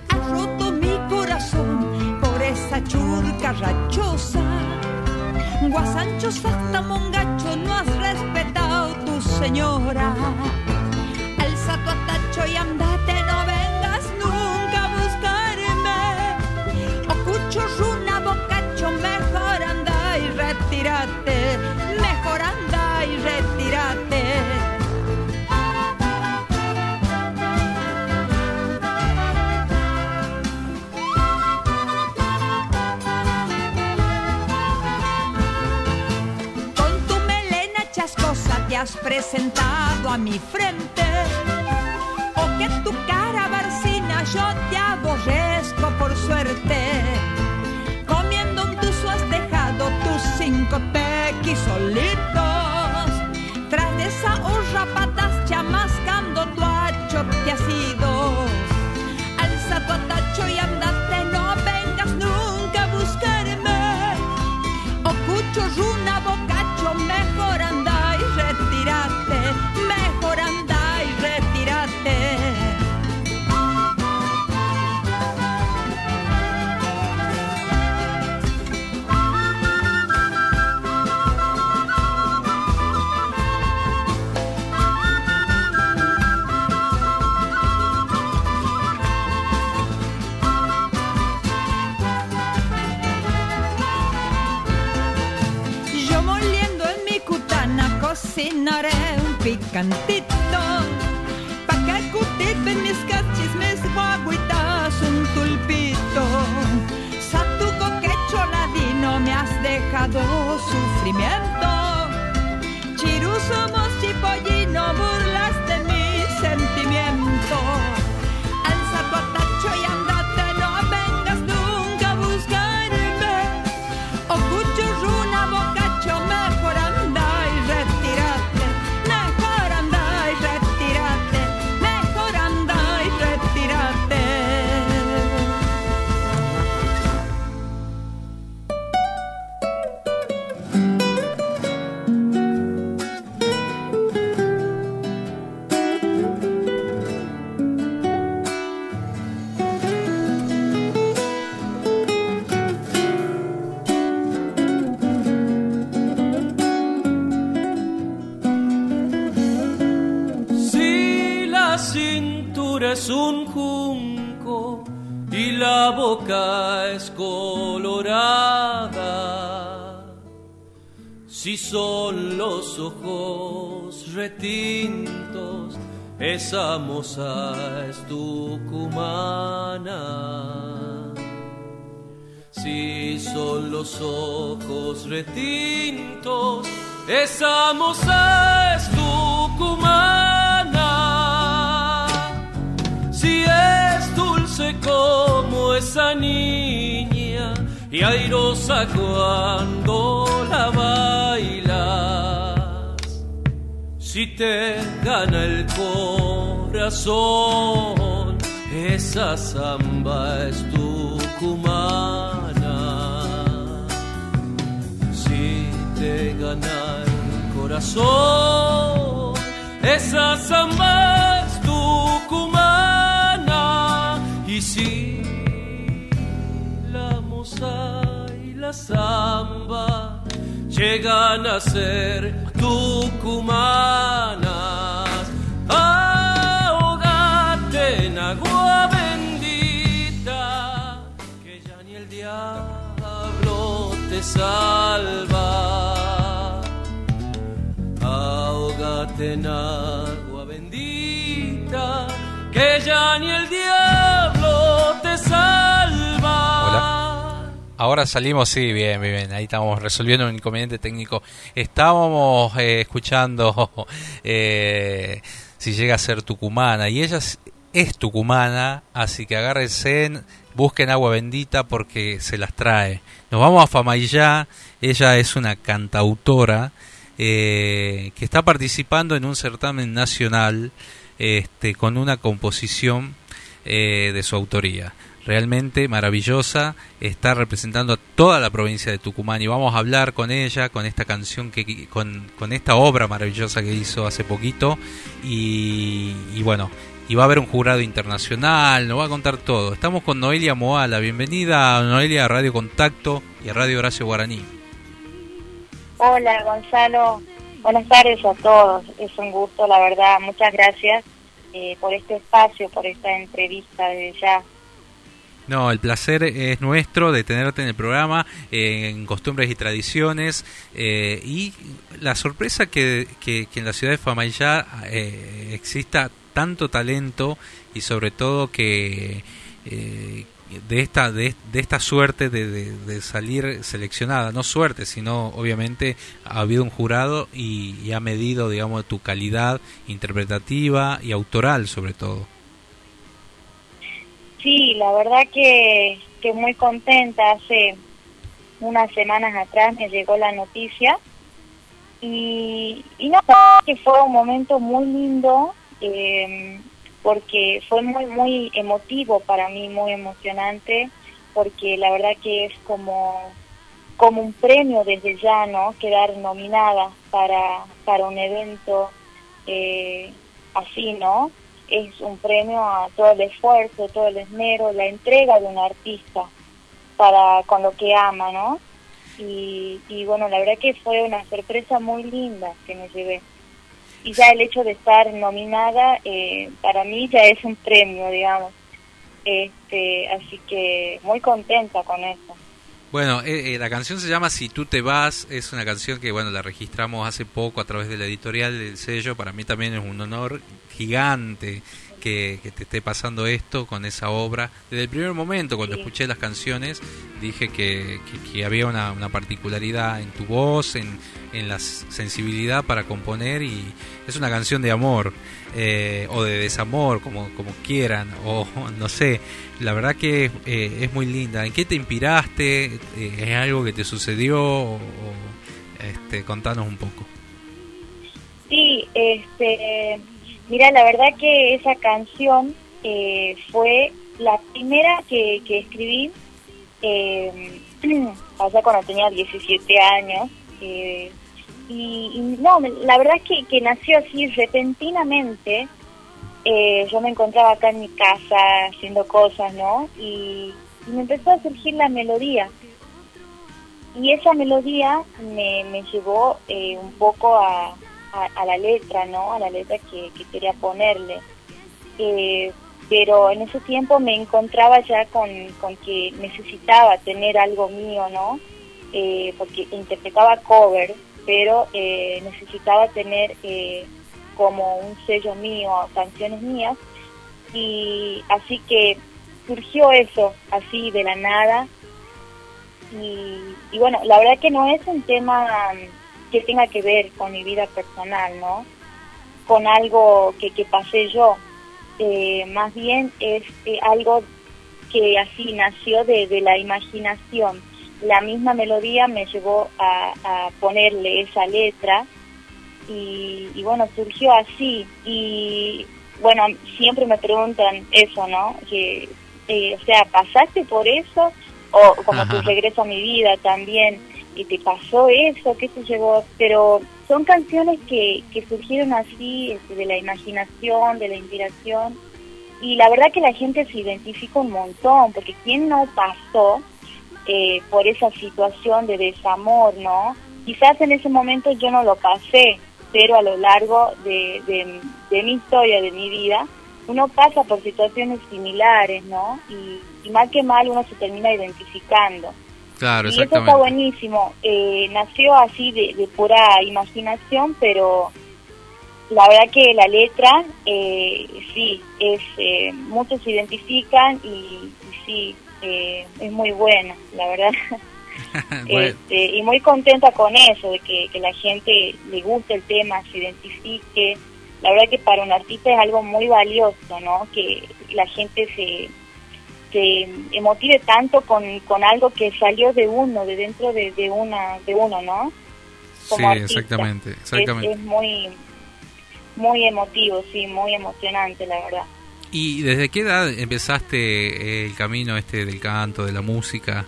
Has roto mi corazón por esa churca rachosa. Guasancho hasta mongacho, no has respetado tu señora. Alza tu atacho y andate, presentado a mi frente. O que tu cara barcina yo te aborrezco por suerte. Comiendo un tuzo has dejado tus cinco tequis solitos. Tras de esa horra patas chamascando cocinaré un picantito. Pa' que cultiven mis cachis, mis guaguitas, un tulpito. Satuco que choladino me has dejado sufrimiento. Chiru somos esa moza es. Si son los ojos retintos, esa moza es tucumana. Si es dulce como esa niña y airosa cuando la bailas. Si te gana el corazón, esa samba es tucumana. Si te gana el corazón, esa samba es tucumana. Y si la moza y la samba llegan a ser tucumanas, ahogate en agua bendita, que ya ni el diablo te salva. Ahogate en agua bendita, que ya ni el diablo Ahora salimos, sí, bien, bien. Ahí estamos resolviendo un inconveniente técnico. Estábamos eh, escuchando eh, si llega a ser tucumana y ella es, tucumana, así que agárrense, busquen agua bendita porque se las trae. Nos vamos a Famayá, ella es una cantautora eh, que está participando en un certamen nacional este, con una composición eh, de su autoría realmente maravillosa, está representando a toda la provincia de Tucumán y vamos a hablar con ella, con esta canción, que con, esta obra maravillosa que hizo hace poquito y, y bueno, y va a haber un jurado internacional, nos va a contar todo. Estamos con Noelia Moala, bienvenida Noelia a Radio Contacto y a Radio Horacio Guaraní. Hola Gonzalo, buenas tardes a todos, es un gusto la verdad, muchas gracias eh, por este espacio, por esta entrevista desde ya. No, el placer es nuestro de tenerte en el programa eh, en costumbres y tradiciones eh, y la sorpresa que, que, en la ciudad de Famayá eh, exista tanto talento y sobre todo que eh, de esta de, de esta suerte de, de, de, salir seleccionada no suerte sino obviamente ha habido un jurado y, y ha medido digamos tu calidad interpretativa y autoral sobre todo Sí, la verdad que, que muy contenta. Hace unas semanas atrás me llegó la noticia y, y no, que fue un momento muy lindo eh, porque fue muy, muy emotivo para mí, muy emocionante, porque la verdad que es como, como un premio desde ya, ¿no? Quedar nominada para, para un evento eh, así, ¿no? Es un premio a todo el esfuerzo, todo el esmero, la entrega de un artista para con lo que ama, ¿no? Y, y bueno, la verdad que fue una sorpresa muy linda que me llevé. Y ya el hecho de estar nominada, eh, para mí ya es un premio, digamos. Este, así que muy contenta con eso. Bueno, eh, eh, la canción se llama Si tú te vas, es una canción que bueno la registramos hace poco a través de la editorial del sello, para mí también es un honor gigante que, que te esté pasando esto con esa obra. Desde el primer momento, cuando escuché las canciones, dije que, que- que había una, una particularidad en tu voz, en, en la sensibilidad para componer y es una canción de amor eh, o de desamor, como, como quieran, o no sé. La verdad que eh, es muy linda. ¿En qué te inspiraste? Eh, ¿Es algo que te sucedió? O, o, este, contanos un poco. Sí, este, mira, la verdad que esa canción eh, fue la primera que, que escribí eh, allá cuando tenía 17 años. eh, y, y no, la verdad es que, que nació así repentinamente. Eh, yo me encontraba acá en mi casa haciendo cosas, ¿no? Y, y me empezó a surgir la melodía. Y esa melodía me, me llevó eh, un poco a, a, a la letra, ¿no? A la letra que, que quería ponerle. Eh, pero en ese tiempo me encontraba ya con, con que necesitaba tener algo mío, ¿no? Eh, porque interpretaba cover, pero eh, necesitaba tener eh, como un sello mío, canciones mías. Y así que surgió eso, así de la nada, y, y bueno, la verdad que no es un tema que tenga que ver con mi vida personal, ¿no? Con algo que, que pasé yo. Eh, más bien es eh, algo que así nació de, de la imaginación. La misma melodía me llevó a, a ponerle esa letra y, y bueno, surgió así. Y bueno, siempre me preguntan eso, ¿no? Que, eh, o sea, ¿pasaste por eso? O como tu Ajá. regreso a mi vida también, y te pasó eso, ¿qué te llevó? Pero son canciones que, que surgieron así, este, de la imaginación, de la inspiración, y la verdad que la gente se identifica un montón, porque ¿quién no pasó eh, por esa situación de desamor, no? Quizás en ese momento yo no lo pasé, pero a lo largo de, de, de mi historia, de mi vida, uno pasa por situaciones similares, ¿no? Y, y mal que mal uno se termina identificando. Claro, y eso está buenísimo. Eh, nació así de, de pura imaginación, pero la verdad que la letra, eh, sí, es eh, muchos se identifican y, y sí, eh, es muy buena, la verdad. Bueno. Este, y muy contenta con eso, de que, que la gente le guste el tema, se identifique. La verdad que para un artista es algo muy valioso, ¿no? Que la gente se, se emotive tanto con, con algo que salió de uno, de dentro de, de una de uno, ¿no? Sí, artista. exactamente, Es, exactamente. es muy muy emotivo, sí, muy emocionante, la verdad. ¿Y desde qué edad empezaste el camino este del canto, de la música?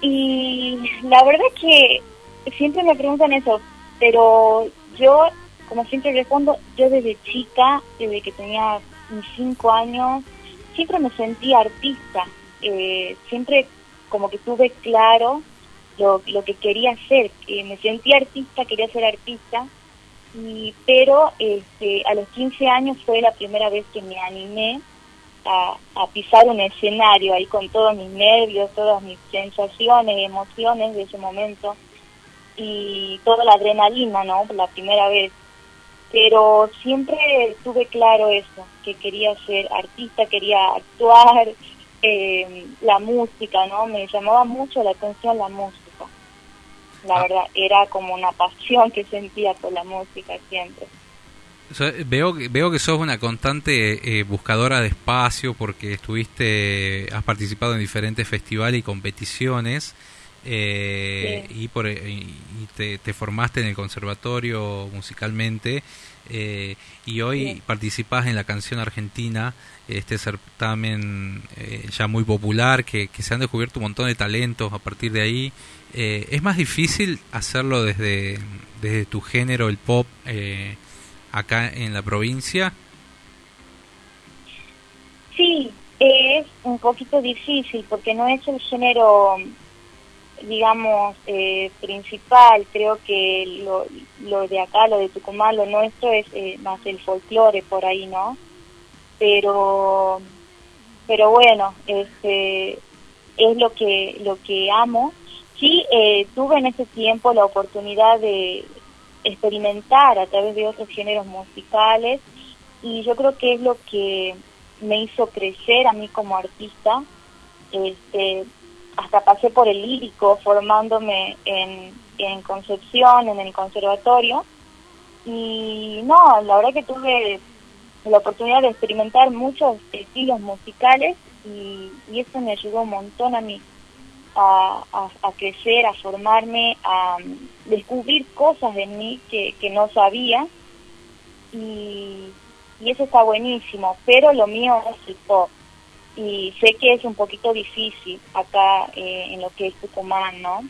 Y la verdad que siempre me preguntan eso, pero yo, como siempre respondo, yo desde chica, desde que tenía mis cinco años, siempre me sentí artista. Eh, siempre como que tuve claro lo, lo que quería hacer. me sentí artista, quería ser artista. Y, pero este, a los 15 años fue la primera vez que me animé a, a pisar un escenario ahí con todos mis nervios, todas mis sensaciones, emociones de ese momento y toda la adrenalina, ¿no? La primera vez. Pero siempre tuve claro eso, que quería ser artista, quería actuar, eh, la música, ¿no? Me llamaba mucho la atención la música. La verdad, era como una pasión que sentía por la música siempre. So- Veo, que- veo que sos una constante eh, buscadora de espacio porque estuviste, has participado en diferentes festivales y competiciones eh, y, por, y y te, te formaste en el conservatorio musicalmente eh, y hoy Sí. participás en la canción argentina, este certamen eh, ya muy popular que, que se han descubierto un montón de talentos a partir de ahí. Eh, ¿Es más difícil hacerlo desde, desde tu género, el pop, eh, acá en la provincia? Sí, es un poquito difícil porque no es el género, digamos, eh, principal. Creo que lo, lo de acá, lo de Tucumán, lo nuestro es eh, más el folclore por ahí, ¿no? Pero, pero bueno, este, es lo que, lo que amo. Sí, eh, tuve en ese tiempo la oportunidad de experimentar a través de otros géneros musicales y yo creo que es lo que me hizo crecer a mí como artista. Este, hasta pasé por el lírico formándome en, en Concepción, en el conservatorio. Y no, la verdad que tuve la oportunidad de experimentar muchos estilos musicales y, y eso me ayudó un montón a mí a, a, a crecer, a formarme, a mm, descubrir cosas de mí que, que no sabía y, y eso está buenísimo, pero lo mío es el pop y sé que es un poquito difícil acá eh, en lo que es Tucumán, ¿no?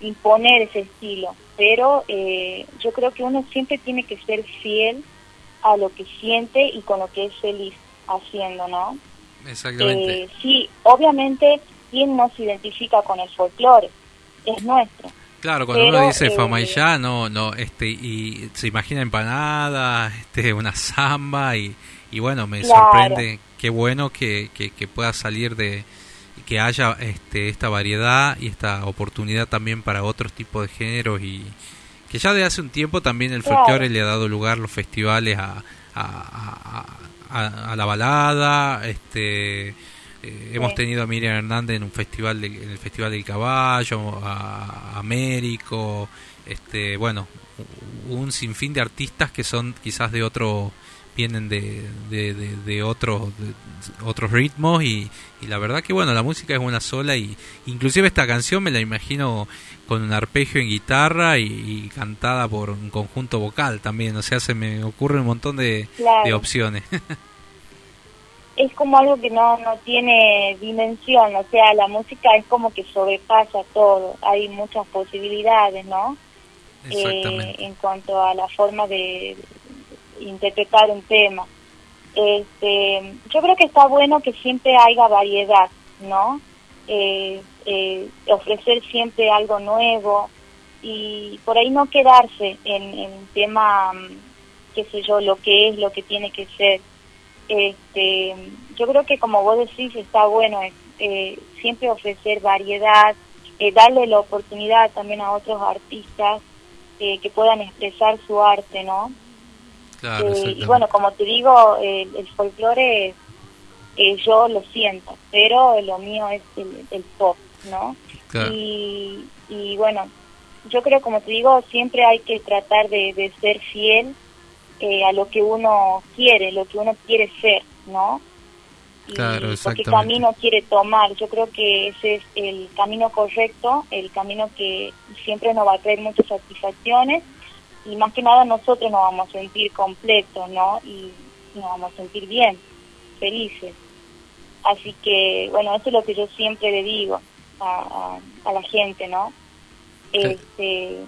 Imponer ese estilo, pero eh, yo creo que uno siempre tiene que ser fiel a lo que siente y con lo que es feliz haciendo, ¿no? Exactamente. Eh, sí, obviamente, ¿quién no se identifica con el folclore? Es nuestro. Claro, cuando Pero, uno dice eh, Famayá, no, no, este, y se imagina empanada, este, una samba, y, y bueno, me Claro. sorprende, qué bueno que, que, que pueda salir de, que haya este, esta variedad y esta oportunidad también para otros tipos de géneros y que ya de hace un tiempo también el folclore le ha dado lugar los festivales a, a, a- la balada, este eh, hemos tenido a Miriam Hernández en un festival de- en el festival del caballo, a, a Américo, este bueno, un sinfín de artistas que son quizás de otro vienen de, de, de, de otros otros ritmos y, y la verdad que bueno la música es una sola y inclusive esta canción me la imagino con un arpegio en guitarra y, y cantada por un conjunto vocal también o sea se me ocurre un montón de, Claro. de opciones es como algo que no, no tiene dimensión, o sea, la música es como que sobrepasa todo, hay muchas posibilidades, ¿no? Eh, en cuanto a la forma de interpretar un tema. Este, yo creo que está bueno que siempre haya variedad, ¿no? Eh, eh, ofrecer siempre algo nuevo y por ahí no quedarse en, tema, mm, qué sé yo, lo que es, lo que tiene que ser. Este, yo creo que como vos decís está bueno eh, eh, siempre ofrecer variedad, eh, darle la oportunidad también a otros artistas eh, que puedan expresar su arte, ¿no? Claro, Eh, y bueno, como te digo, el, el folclore eh, yo lo siento, pero lo mío es el, el pop, ¿no? Claro. Y, y bueno, yo creo, como te digo, siempre hay que tratar de, de ser fiel eh, a lo que uno quiere, lo que uno quiere ser, ¿no? Y Claro, camino quiere tomar. Yo creo que ese es el camino correcto, el camino que siempre nos va a traer muchas satisfacciones y más que nada nosotros nos vamos a sentir completos, ¿no? Y nos vamos a sentir bien, felices. Así que, bueno, eso es lo que yo siempre le digo a, a, a la gente, ¿no? Este,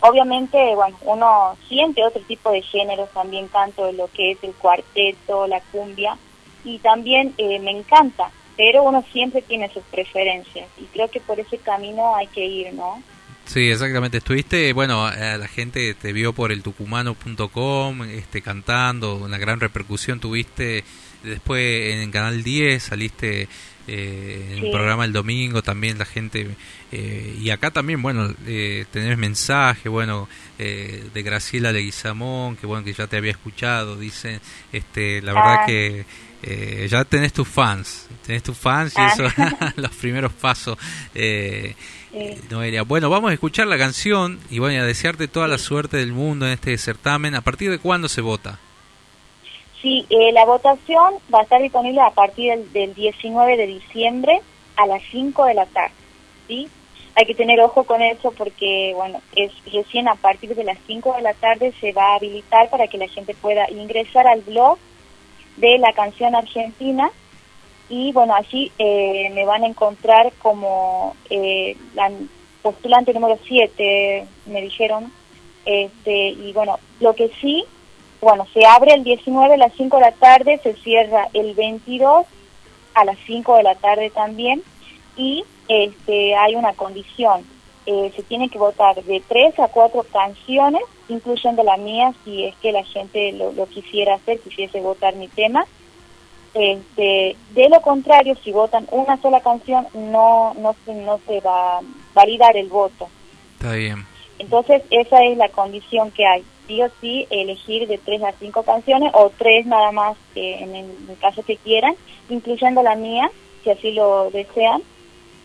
obviamente, bueno, uno siente otro tipo de géneros, también canto lo que es el cuarteto, la cumbia, y también eh, me encanta, pero uno siempre tiene sus preferencias, y creo que por ese camino hay que ir, ¿no? Sí, exactamente. Estuviste, bueno, eh, la gente te vio por el tucumano.com, este, cantando, una gran repercusión tuviste. Después en Canal 10 saliste eh, en Sí. un programa el domingo, también la gente. eh, y acá también, bueno, eh, tenés mensaje, bueno, eh, de Graciela Leguizamón, que bueno, que ya te había escuchado, dice, este, la verdad Ah. que eh, ya tenés tus fans, tenés tus fans y Ah. eso, los primeros pasos. Sí. Noelia. Bueno, vamos a escuchar la canción y bueno, y a desearte toda la suerte del mundo en este certamen. ¿A partir de cuándo se vota? Sí, eh, la votación va a estar disponible a partir del, del 19 de diciembre a las 5 de la tarde, ¿sí? Hay que tener ojo con eso porque, bueno, es recién a partir de las 5 de la tarde se va a habilitar para que la gente pueda ingresar al blog de la canción argentina y, bueno, allí eh, me van a encontrar como eh, la postulante número 7, me dijeron, este, y bueno, lo que sí bueno, se abre el 19 a las 5 de la tarde, se cierra el 22 a las 5 de la tarde también y este hay una condición, eh, se tiene que votar de 3 a 4 canciones, incluyendo la mía si es que la gente lo, lo quisiera hacer, quisiese votar mi tema. Este, de lo contrario, si votan una sola canción, no, no, se, no se va a validar el voto. Está bien. Entonces, esa es la condición que hay. Sí o sí, elegir de tres a cinco canciones o tres nada más eh, en el caso que quieran, incluyendo la mía, si así lo desean.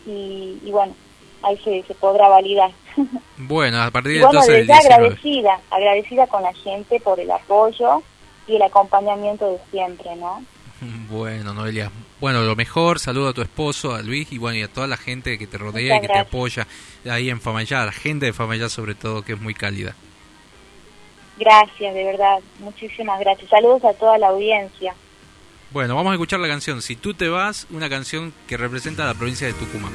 Y, y bueno, ahí se, se podrá validar. Bueno, a partir de bueno, entonces el desde 19. agradecida, agradecida con la gente por el apoyo y el acompañamiento de siempre, ¿no? Bueno, Noelia. Bueno, lo mejor, saludo a tu esposo, a Luis y bueno, y a toda la gente que te rodea Muchas y que te apoya ahí en Famayá, a la gente de Famayá sobre todo, que es muy cálida. Gracias, de verdad, muchísimas gracias. Saludos a toda la audiencia. Bueno, vamos a escuchar la canción Si tú te vas, una canción que representa a la provincia de Tucumán.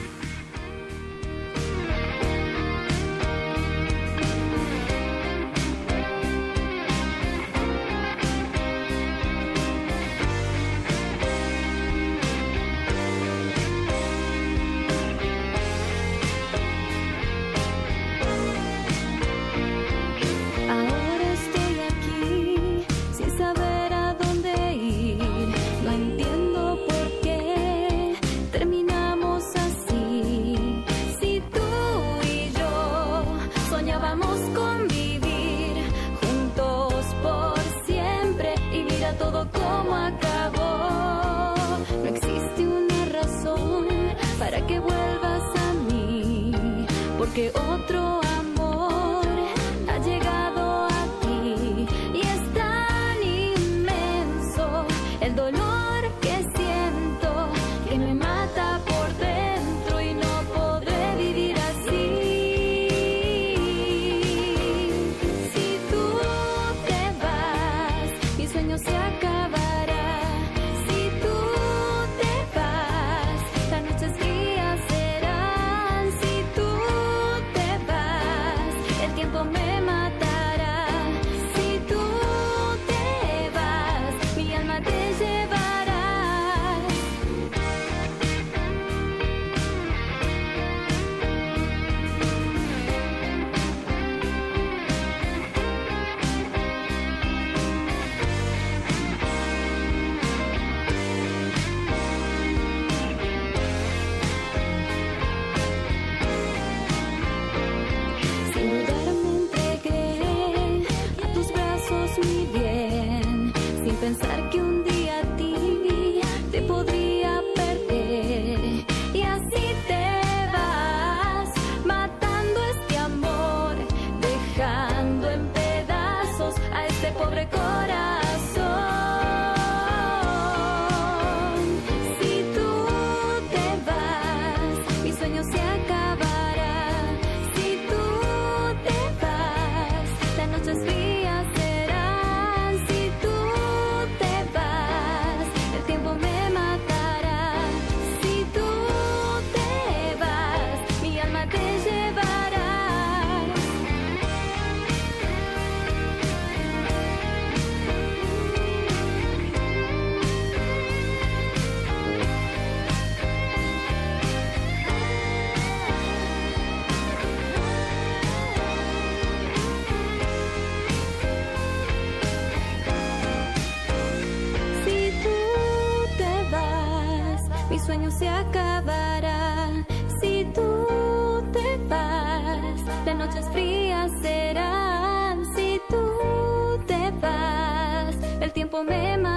Las noches frías serán. Si tú te vas, el tiempo me matará.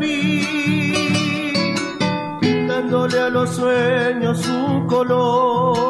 fin, dándole a los sueños su color.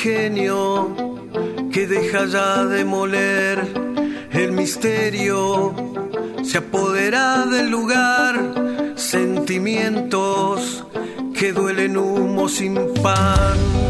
ingenio que deja ya de moler el misterio, se apodera del lugar, sentimientos que duelen humo sin pan.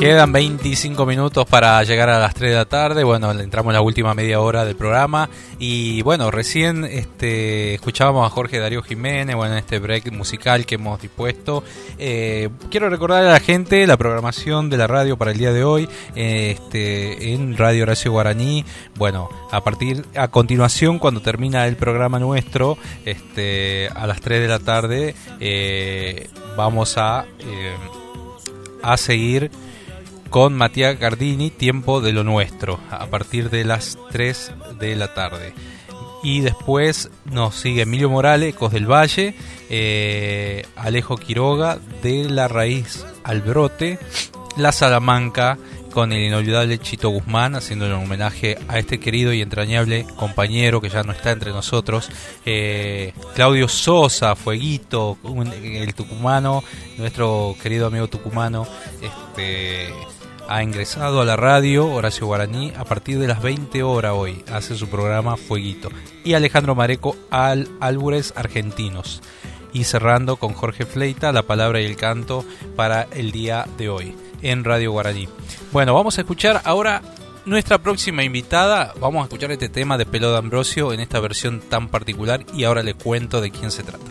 Quedan 25 minutos para llegar a las 3 de la tarde. Bueno, entramos en la última media hora del programa. Y bueno, recién este, escuchábamos a Jorge Darío Jiménez, bueno, en este break musical que hemos dispuesto. Eh, quiero recordar a la gente la programación de la radio para el día de hoy eh, este, en Radio Horacio Guaraní. Bueno, a partir, a continuación, cuando termina el programa nuestro, este, a las 3 de la tarde, eh, vamos a, eh, a seguir con Matías Gardini, Tiempo de lo Nuestro, a partir de las 3 de la tarde. Y después nos sigue Emilio Morales, Ecos del Valle, eh, Alejo Quiroga, De la Raíz al Brote, La Salamanca, con el inolvidable Chito Guzmán, haciéndole un homenaje a este querido y entrañable compañero que ya no está entre nosotros, eh, Claudio Sosa, Fueguito, un- el tucumano, nuestro querido amigo tucumano, este ha ingresado a la radio Horacio Guaraní a partir de las 20 horas hoy. Hace su programa Fueguito. Y Alejandro Mareco al Álvarez Argentinos. Y cerrando con Jorge Fleita, la palabra y el canto para el día de hoy en Radio Guaraní. Bueno, vamos a escuchar ahora nuestra próxima invitada. Vamos a escuchar este tema de Pelo de Ambrosio en esta versión tan particular y ahora le cuento de quién se trata.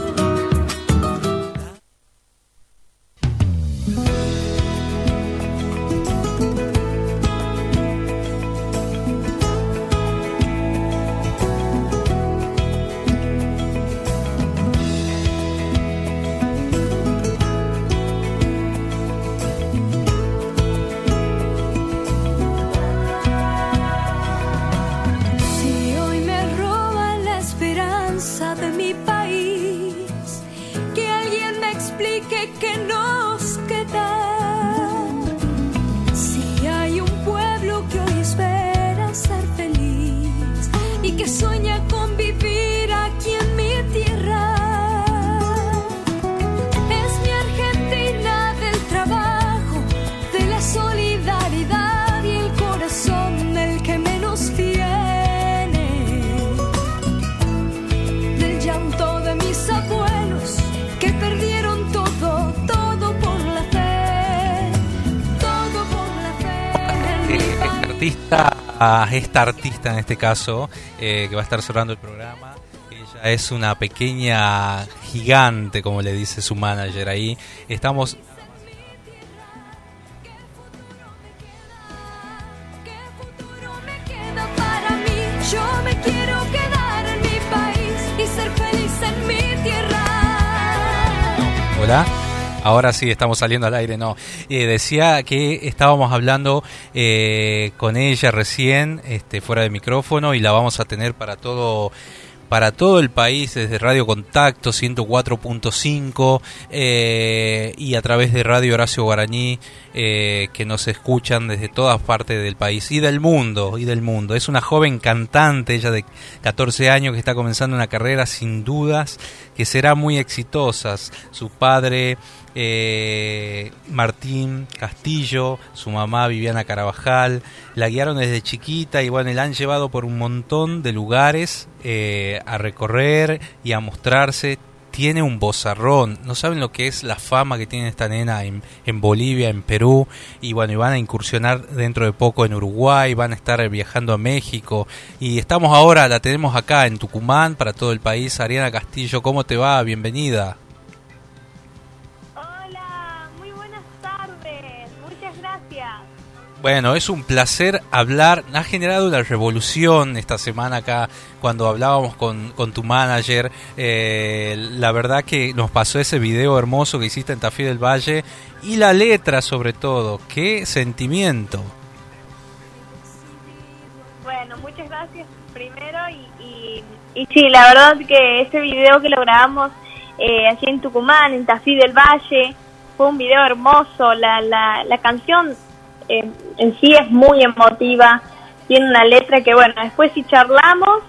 este caso, eh, que va a estar cerrando el programa. Ella es una pequeña gigante, como le dice su manager ahí. Estamos Ahora sí, estamos saliendo al aire, no. Eh, decía que estábamos hablando eh, con ella recién, este, fuera de micrófono, y la vamos a tener para todo para todo el país desde Radio Contacto 104.5 eh, y a través de Radio Horacio Guaraní eh, que nos escuchan desde todas partes del país y del mundo y del mundo. Es una joven cantante, ella de 14 años que está comenzando una carrera sin dudas que será muy exitosa. Su padre eh, Martín Castillo, su mamá Viviana Carabajal, la guiaron desde chiquita y bueno, la han llevado por un montón de lugares eh, a recorrer y a mostrarse. Tiene un bozarrón, no saben lo que es la fama que tiene esta nena en, en Bolivia, en Perú, y bueno, y van a incursionar dentro de poco en Uruguay, van a estar viajando a México, y estamos ahora, la tenemos acá en Tucumán para todo el país. Ariana Castillo, ¿cómo te va? Bienvenida. Bueno, es un placer hablar. Ha generado una revolución esta semana acá cuando hablábamos con, con tu manager. Eh, la verdad que nos pasó ese video hermoso que hiciste en Tafí del Valle y la letra sobre todo. Qué sentimiento. Bueno, muchas gracias primero y, y, y sí, la verdad que ese video que lo grabamos eh, allí en Tucumán, en Tafí del Valle, fue un video hermoso. La, la, la canción eh, en sí es muy emotiva, tiene una letra que, bueno, después si charlamos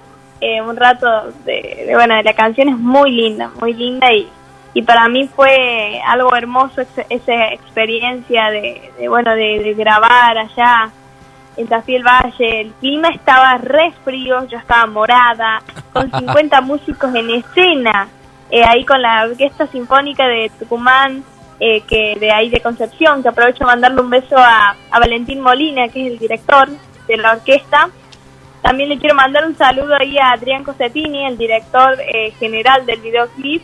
eh, un rato de, de, bueno, de la canción es muy linda, muy linda y, y para mí fue algo hermoso ese- esa experiencia de, de, bueno, de, de grabar allá en Tafí del Valle. El clima estaba re frío, yo estaba morada, con 50 músicos en escena, eh, ahí con la Orquesta Sinfónica de Tucumán, eh, que de ahí de Concepción, que aprovecho a mandarle un beso a, a Valentín Molina, que es el director de la orquesta. También le quiero mandar un saludo ahí a Adrián Cosetini, el director eh, general del videoclip.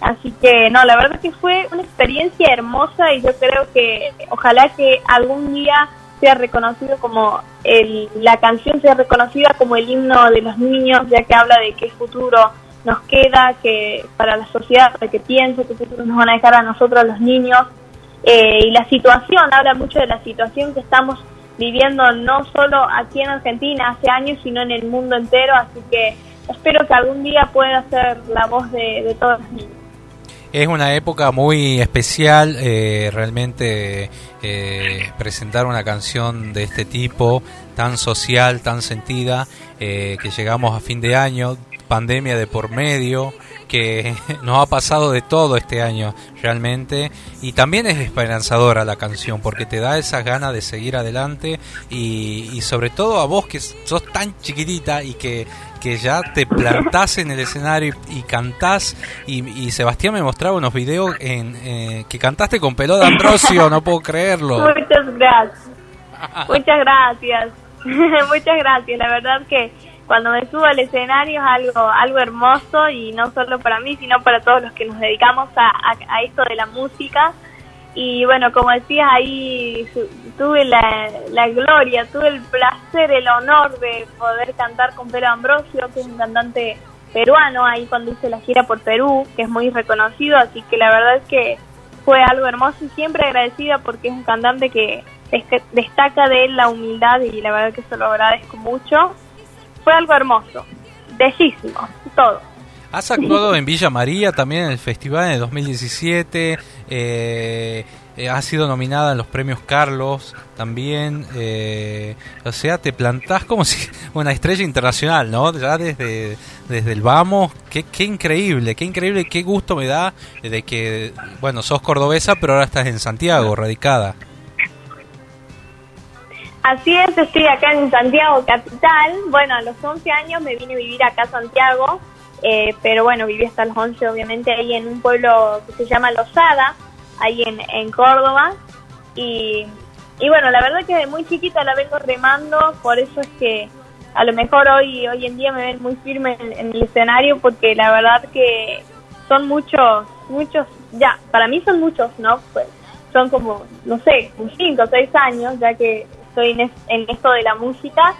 Así que no, la verdad que fue una experiencia hermosa y yo creo que ojalá que algún día sea reconocido como el, la canción sea reconocida como el himno de los niños, ya que habla de qué futuro nos queda, que para la sociedad, para que piense qué futuro nos van a dejar a nosotros los niños. Eh, y la situación, habla mucho de la situación que estamos viviendo no solo aquí en Argentina hace años, sino en el mundo entero, así que espero que algún día pueda ser la voz de, de todos los niños. Es una época muy especial, eh, realmente eh, presentar una canción de este tipo, tan social, tan sentida, eh, que llegamos a fin de año, pandemia de por medio, que nos ha pasado de todo este año realmente, y también es esperanzadora la canción, porque te da esas ganas de seguir adelante, y, y sobre todo a vos que sos tan chiquitita y que que ya te plantás en el escenario y, y cantás y, Sebastián me mostraba unos videos en, eh, que cantaste con pelota Ambrosio, no puedo creerlo. Muchas gracias. Muchas gracias. Muchas gracias. La verdad que cuando me subo al escenario es algo, algo hermoso y no solo para mí, sino para todos los que nos dedicamos a, a, esto de la música. Y bueno, como decías, ahí tuve la, la gloria, tuve el placer, el honor de poder cantar con Pedro Ambrosio, que es un cantante peruano, ahí cuando hice la gira por Perú, que es muy reconocido, así que la verdad es que fue algo hermoso y siempre agradecida porque es un cantante que dest- destaca de él la humildad y la verdad que se lo agradezco mucho. Fue algo hermoso, bellísimo, todo. Has actuado en Villa María también en el festival en el 2017. Eh, eh, has sido nominada en los premios Carlos también. eh, o sea, te plantás como si una estrella internacional, ¿no? Ya desde, desde el vamos. Qué, qué increíble, qué increíble, qué gusto me da de que, bueno, sos cordobesa, pero ahora estás en Santiago, radicada. Así es, estoy acá en Santiago Capital. Bueno, a los 11 años me vine a vivir acá a Santiago, eh, pero bueno, viví hasta los 11 obviamente ahí en un pueblo que se llama Lozada, ahí en, Córdoba. Y, y bueno, la verdad que de muy chiquita la vengo remando, por eso es que a lo mejor hoy hoy en día me ven muy firme en, en el escenario, porque la verdad que son muchos, muchos, ya, para mí son muchos, ¿no? Pues son como, no sé, 5 o 6 años, ya que estoy en, es- en esto de la música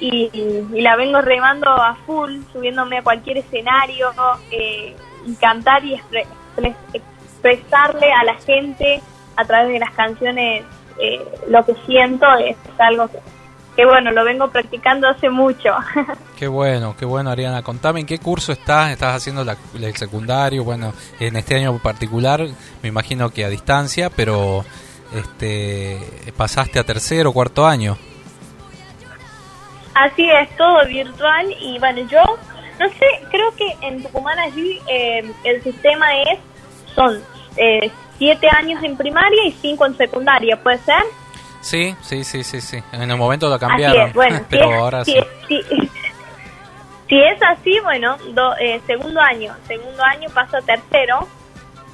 y, y la vengo remando a full, subiéndome a cualquier escenario, eh, y cantar y expre- expre- expresarle a la gente a través de las canciones eh, lo que siento es, algo que, que, bueno, lo vengo practicando hace mucho. Qué bueno, qué bueno Ariana. Contame en qué curso estás, estás haciendo la- el secundario, bueno, en este año particular, me imagino que a distancia, pero este pasaste a tercero o cuarto año. Así es, todo virtual y bueno, yo no sé, creo que en Tucumán allí eh, el sistema es, son eh, siete años en primaria y cinco en secundaria, ¿puede ser? Sí, sí, sí, sí, sí. En el momento lo Así cambiaron, es, bueno, si pero es- ahora si sí. es- si- si es así, bueno, do- eh, segundo año, segundo año paso a tercero,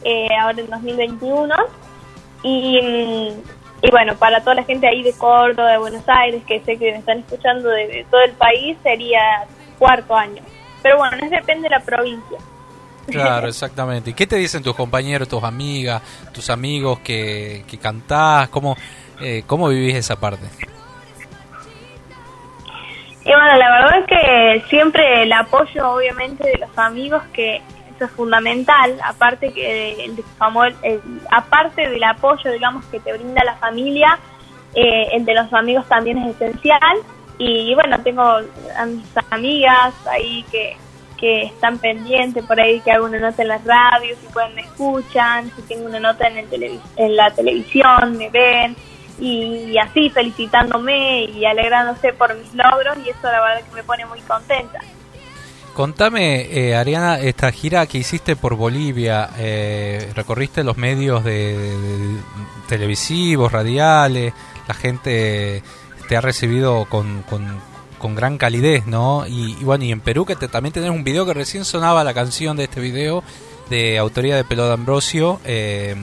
eh, ahora en 2021, y, y bueno, para toda la gente ahí de Córdoba, de Buenos Aires, que sé que me están escuchando de, de todo el país, sería cuarto año. Pero bueno, es depende de la provincia. Claro, exactamente. ¿Y qué te dicen tus compañeros, tus amigas, tus amigos que, que cantás? ¿Cómo, eh, ¿Cómo vivís esa parte? Y bueno, la verdad es que siempre el apoyo, obviamente, de los amigos, que es fundamental, aparte que el, aparte del apoyo, digamos, que te brinda la familia, eh, el de los amigos también es esencial. Y bueno, tengo amigas ahí que, que están pendientes por ahí, que hago una nota en las radios, si pueden me escuchan, si tengo una nota en, el televis- en la televisión, me ven y así felicitándome y alegrándose por mis logros y eso la verdad que me pone muy contenta. Contame, eh, Ariana, esta gira que hiciste por Bolivia, eh, recorriste los medios de, televisivos, radiales, la gente te ha recibido con, con, gran calidez, ¿no? Y, bueno, y en Perú que te, también tenés un video que recién sonaba la canción de este video de autoría de Pelo de Ambrosio, eh,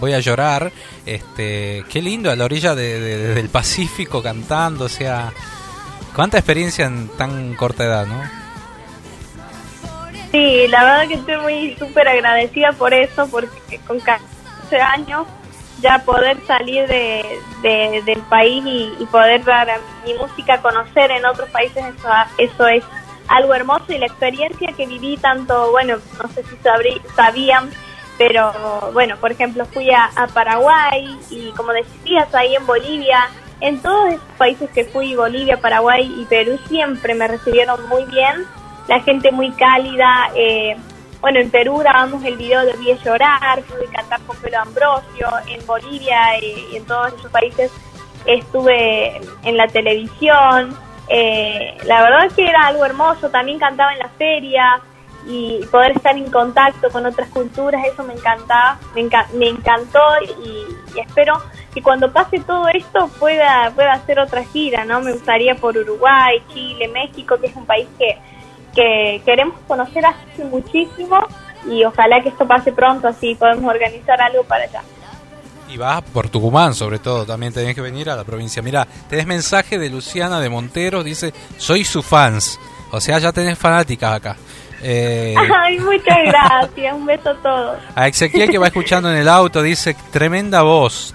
Voy a llorar, este, qué lindo a la orilla de- del Pacífico cantando, o sea, cuánta experiencia en tan corta edad, ¿no? Sí, la verdad que estoy muy súper agradecida por eso, porque con 14 años ya poder salir de, de- del país y, y poder dar mi música a conocer en otros países, eso, eso es algo hermoso y la experiencia que viví tanto, bueno, no sé si sabrí- sabían, pero bueno, por ejemplo fui a, a Paraguay y como decías ahí en Bolivia, en todos esos países que fui, Bolivia, Paraguay y Perú, siempre me recibieron muy bien, la gente muy cálida, eh, bueno, en Perú grabamos el video de Vi a llorar, pude cantar con Pelo Ambrosio, en Bolivia y, y en todos esos países estuve en la televisión, eh, la verdad es que era algo hermoso, también cantaba en la feria y poder estar en contacto con otras culturas, eso me encantaba, me, enca- me encantó y, y espero que cuando pase todo esto pueda, pueda hacer otra gira, ¿no? Me gustaría por Uruguay, Chile, México, que es un país que, que queremos conocer hace muchísimo y ojalá que esto pase pronto, así podemos organizar algo para allá. Y vas por Tucumán, sobre todo, también tenés que venir a la provincia. Mira, tenés mensaje de Luciana de Monteros, dice, soy su fans. O sea, ya tenés fanáticas acá. Eh, Ay, muchas gracias, un beso a todos. a Ezequiel que va escuchando en el auto dice, tremenda voz.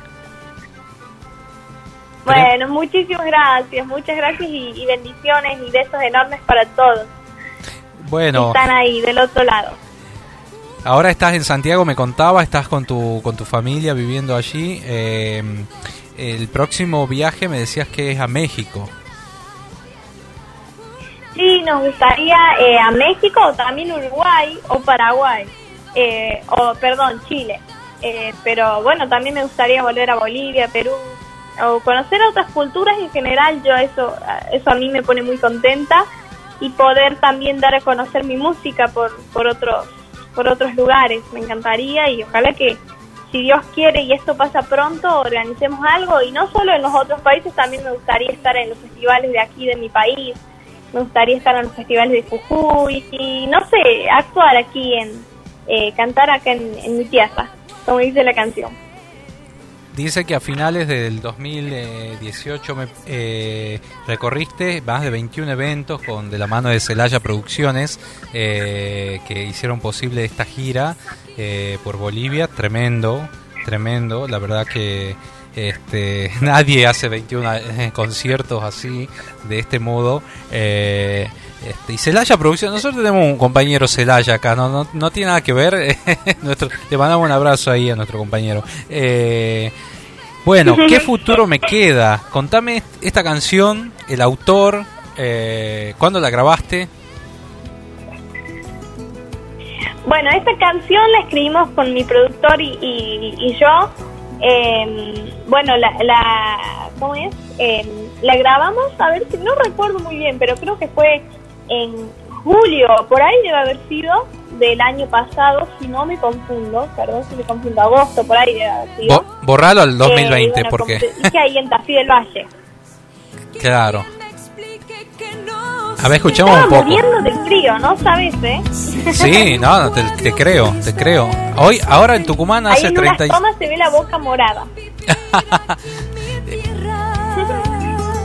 Bueno, muchísimas gracias, muchas gracias y, y bendiciones y besos enormes para todos Bueno, están ahí del otro lado. ahora estás en Santiago, me contaba, estás con tu, con tu familia viviendo allí. Eh, el próximo viaje me decías que es a México. Sí, nos gustaría eh, a México o también Uruguay o Paraguay, eh, o perdón, Chile. Eh, pero bueno, también me gustaría volver a Bolivia, Perú, o conocer otras culturas en general. Yo eso, eso a mí me pone muy contenta y poder también dar a conocer mi música por, por otros, por otros lugares. Me encantaría y ojalá que si Dios quiere y esto pasa pronto, organicemos algo y no solo en los otros países, también me gustaría estar en los festivales de aquí de mi país me gustaría estar en los festivales de Jujuy y no sé, actuar aquí en, eh, cantar acá en, en mi tierra, como dice la canción. Dice que a finales del 2018 me, eh, recorriste más de 21 eventos con de la mano de Celaya Producciones eh, que hicieron posible esta gira eh, por Bolivia. Tremendo, tremendo. La verdad que este, nadie hace 21 conciertos así, de este modo. Eh, Este, y Celaya Producción, nosotros tenemos un compañero Celaya acá, no, no, no tiene nada que ver. nuestro, le mandamos un abrazo ahí a nuestro compañero. Eh, bueno, ¿qué futuro me queda? Contame esta canción, el autor, eh, ¿cuándo la grabaste? Bueno, esta canción la escribimos con mi productor y, y, y yo. Eh, bueno, la, la, ¿cómo es? Eh, la grabamos, a ver si no recuerdo muy bien, pero creo que fue en julio, por ahí debe haber sido del año pasado, si no me confundo, perdón si me confundo, agosto, por ahí debe haber sido. Bo- borralo al 2020, Eh, bueno, porque... te dije ahí en Tafí del Valle. Claro. A ver, escuchamos un poco. muriendo del frío, ¿no sabes, eh? Sí, no, te, te creo, te creo. Hoy, ahora en Tucumán Ahí hace en 30 unas y... se ve la boca morada.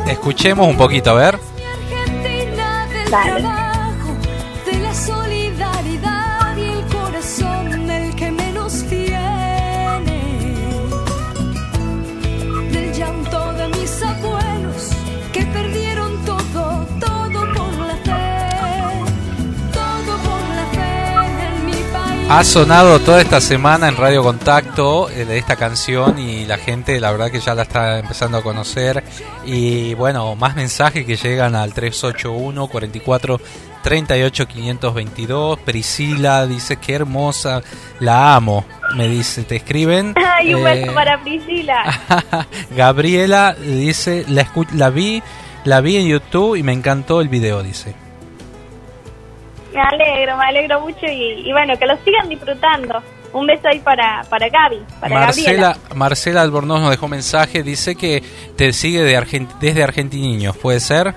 Escuchemos un poquito, a ver. Dale. Ha sonado toda esta semana en Radio Contacto eh, de esta canción y la gente la verdad que ya la está empezando a conocer y bueno, más mensajes que llegan al 381 44 38 522. Priscila dice que hermosa, la amo. Me dice, te escriben. Ay, un Eh, beso para Priscila. Gabriela dice, la, escu- la vi, la vi en YouTube y me encantó el video, dice. Me alegro, me alegro mucho y, y bueno, que lo sigan disfrutando. Un beso ahí para, para Gaby, para Gabriela. Marcela, Marcela Albornoz nos dejó mensaje, dice que te sigue de Argent desde Argentiniños, ¿puede ser?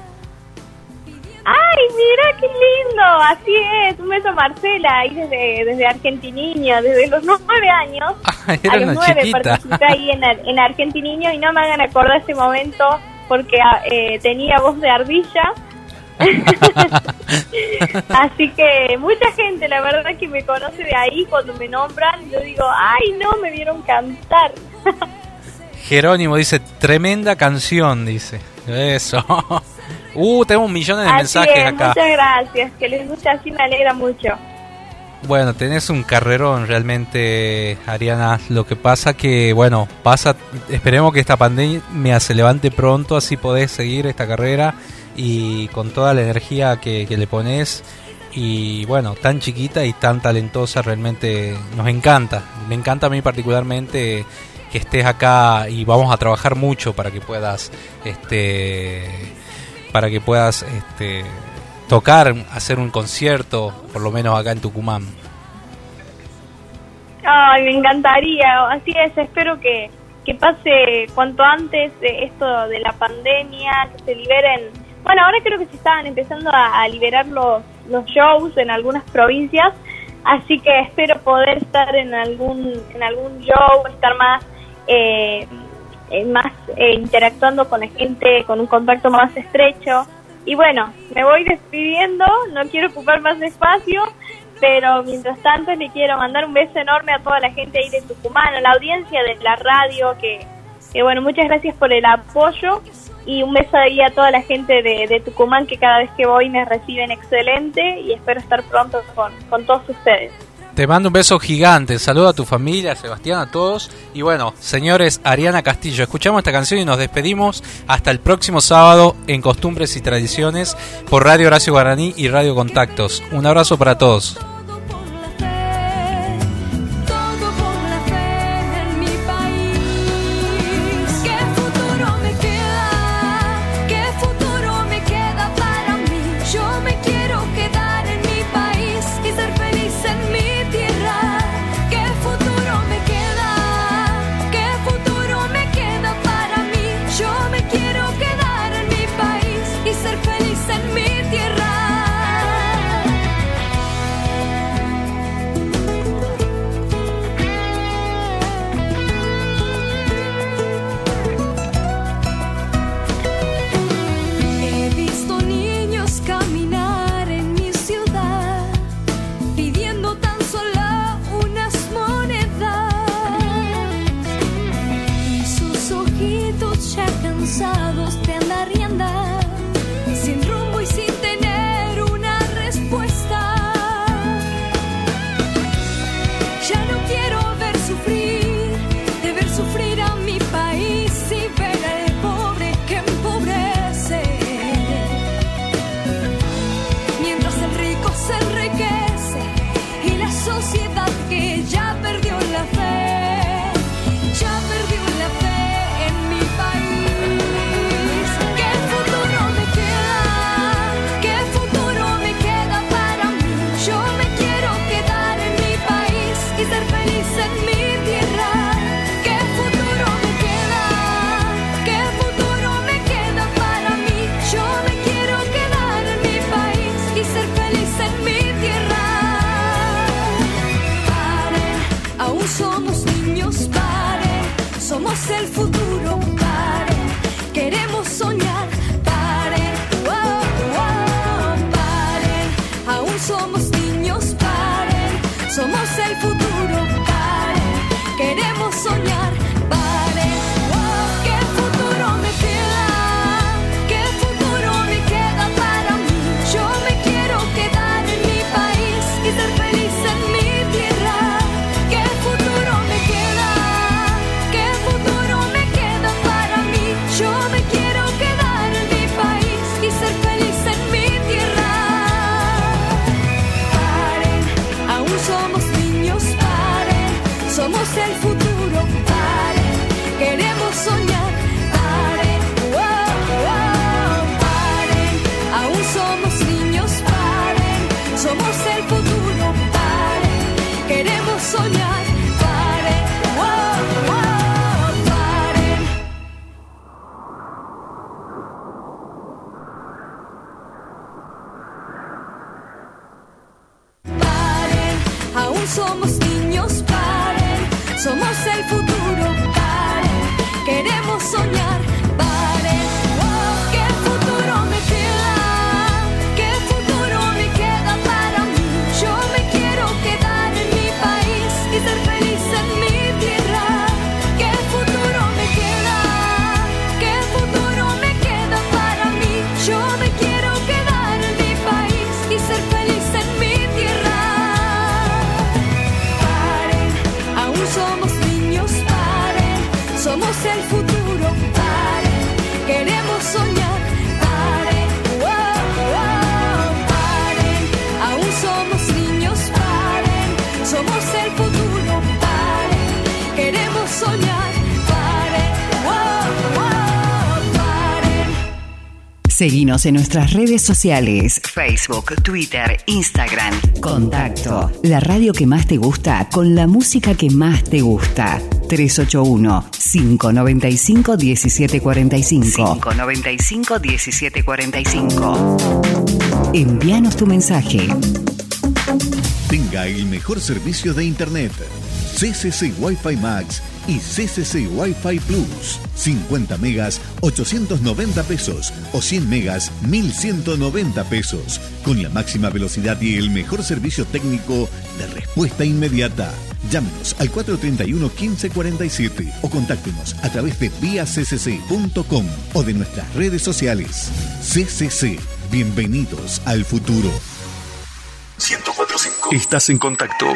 Ay, mira qué lindo, así es. Un beso a Marcela, ahí desde, desde Argentiniño, desde los nueve años. Era a los nueve participé ahí en, en Argentiniño y no me hagan acordar ese momento porque ah, eh, tenía voz de ardilla. Así que mucha gente, la verdad, que me conoce de ahí cuando me nombran. Yo digo, ay, no, me vieron cantar. Jerónimo dice, tremenda canción, dice. Eso. Uh, tenemos millones de Así mensajes es, acá. muchas gracias. Que les guste así me alegra mucho. Bueno, tenés un carrerón realmente, Ariana. Lo que pasa que, bueno, pasa, esperemos que esta pandemia se levante pronto, así podés seguir esta carrera y con toda la energía que, que le pones. Y bueno, tan chiquita y tan talentosa, realmente nos encanta. Me encanta a mí particularmente que estés acá y vamos a trabajar mucho para que puedas, este, para que puedas, este, tocar, hacer un concierto, por lo menos acá en Tucumán. Ay, me encantaría. Así es, espero que, que pase cuanto antes eh, esto de la pandemia, que se liberen. Bueno, ahora creo que se estaban empezando a, liberar los, los shows en algunas provincias, así que espero poder estar en algún en algún show, estar más eh, eh, más eh, interactuando con la gente, con un contacto más estrecho. Y bueno, me voy despidiendo, no quiero ocupar más espacio, pero mientras tanto le quiero mandar un beso enorme a toda la gente ahí de Tucumán, a la audiencia de la radio, que, que bueno, muchas gracias por el apoyo y un beso a toda la gente de, de Tucumán que cada vez que voy me reciben excelente y espero estar pronto con, con todos ustedes. Te mando un beso gigante, saludo a tu familia, a Sebastián, a todos. Y bueno, señores, Ariana Castillo, escuchamos esta canción y nos despedimos hasta el próximo sábado en Costumbres y Tradiciones por Radio Horacio Guaraní y Radio Contactos. Un abrazo para todos. Seguinos en nuestras redes sociales, Facebook, Twitter, Instagram. Contacto. La radio que más te gusta con la música que más te gusta. 381-595-1745. 595-1745. Envíanos tu mensaje. Tenga el mejor servicio de Internet. CCC Wi-Fi Max y CCC Wi-Fi Plus. 50 megas, 890 pesos o 100 megas, 1190 pesos. Con la máxima velocidad y el mejor servicio técnico de respuesta inmediata. Llámenos al 431 1547 o contáctenos a través de viacc.com o de nuestras redes sociales. CCC, bienvenidos al futuro. 1045. Estás en contacto.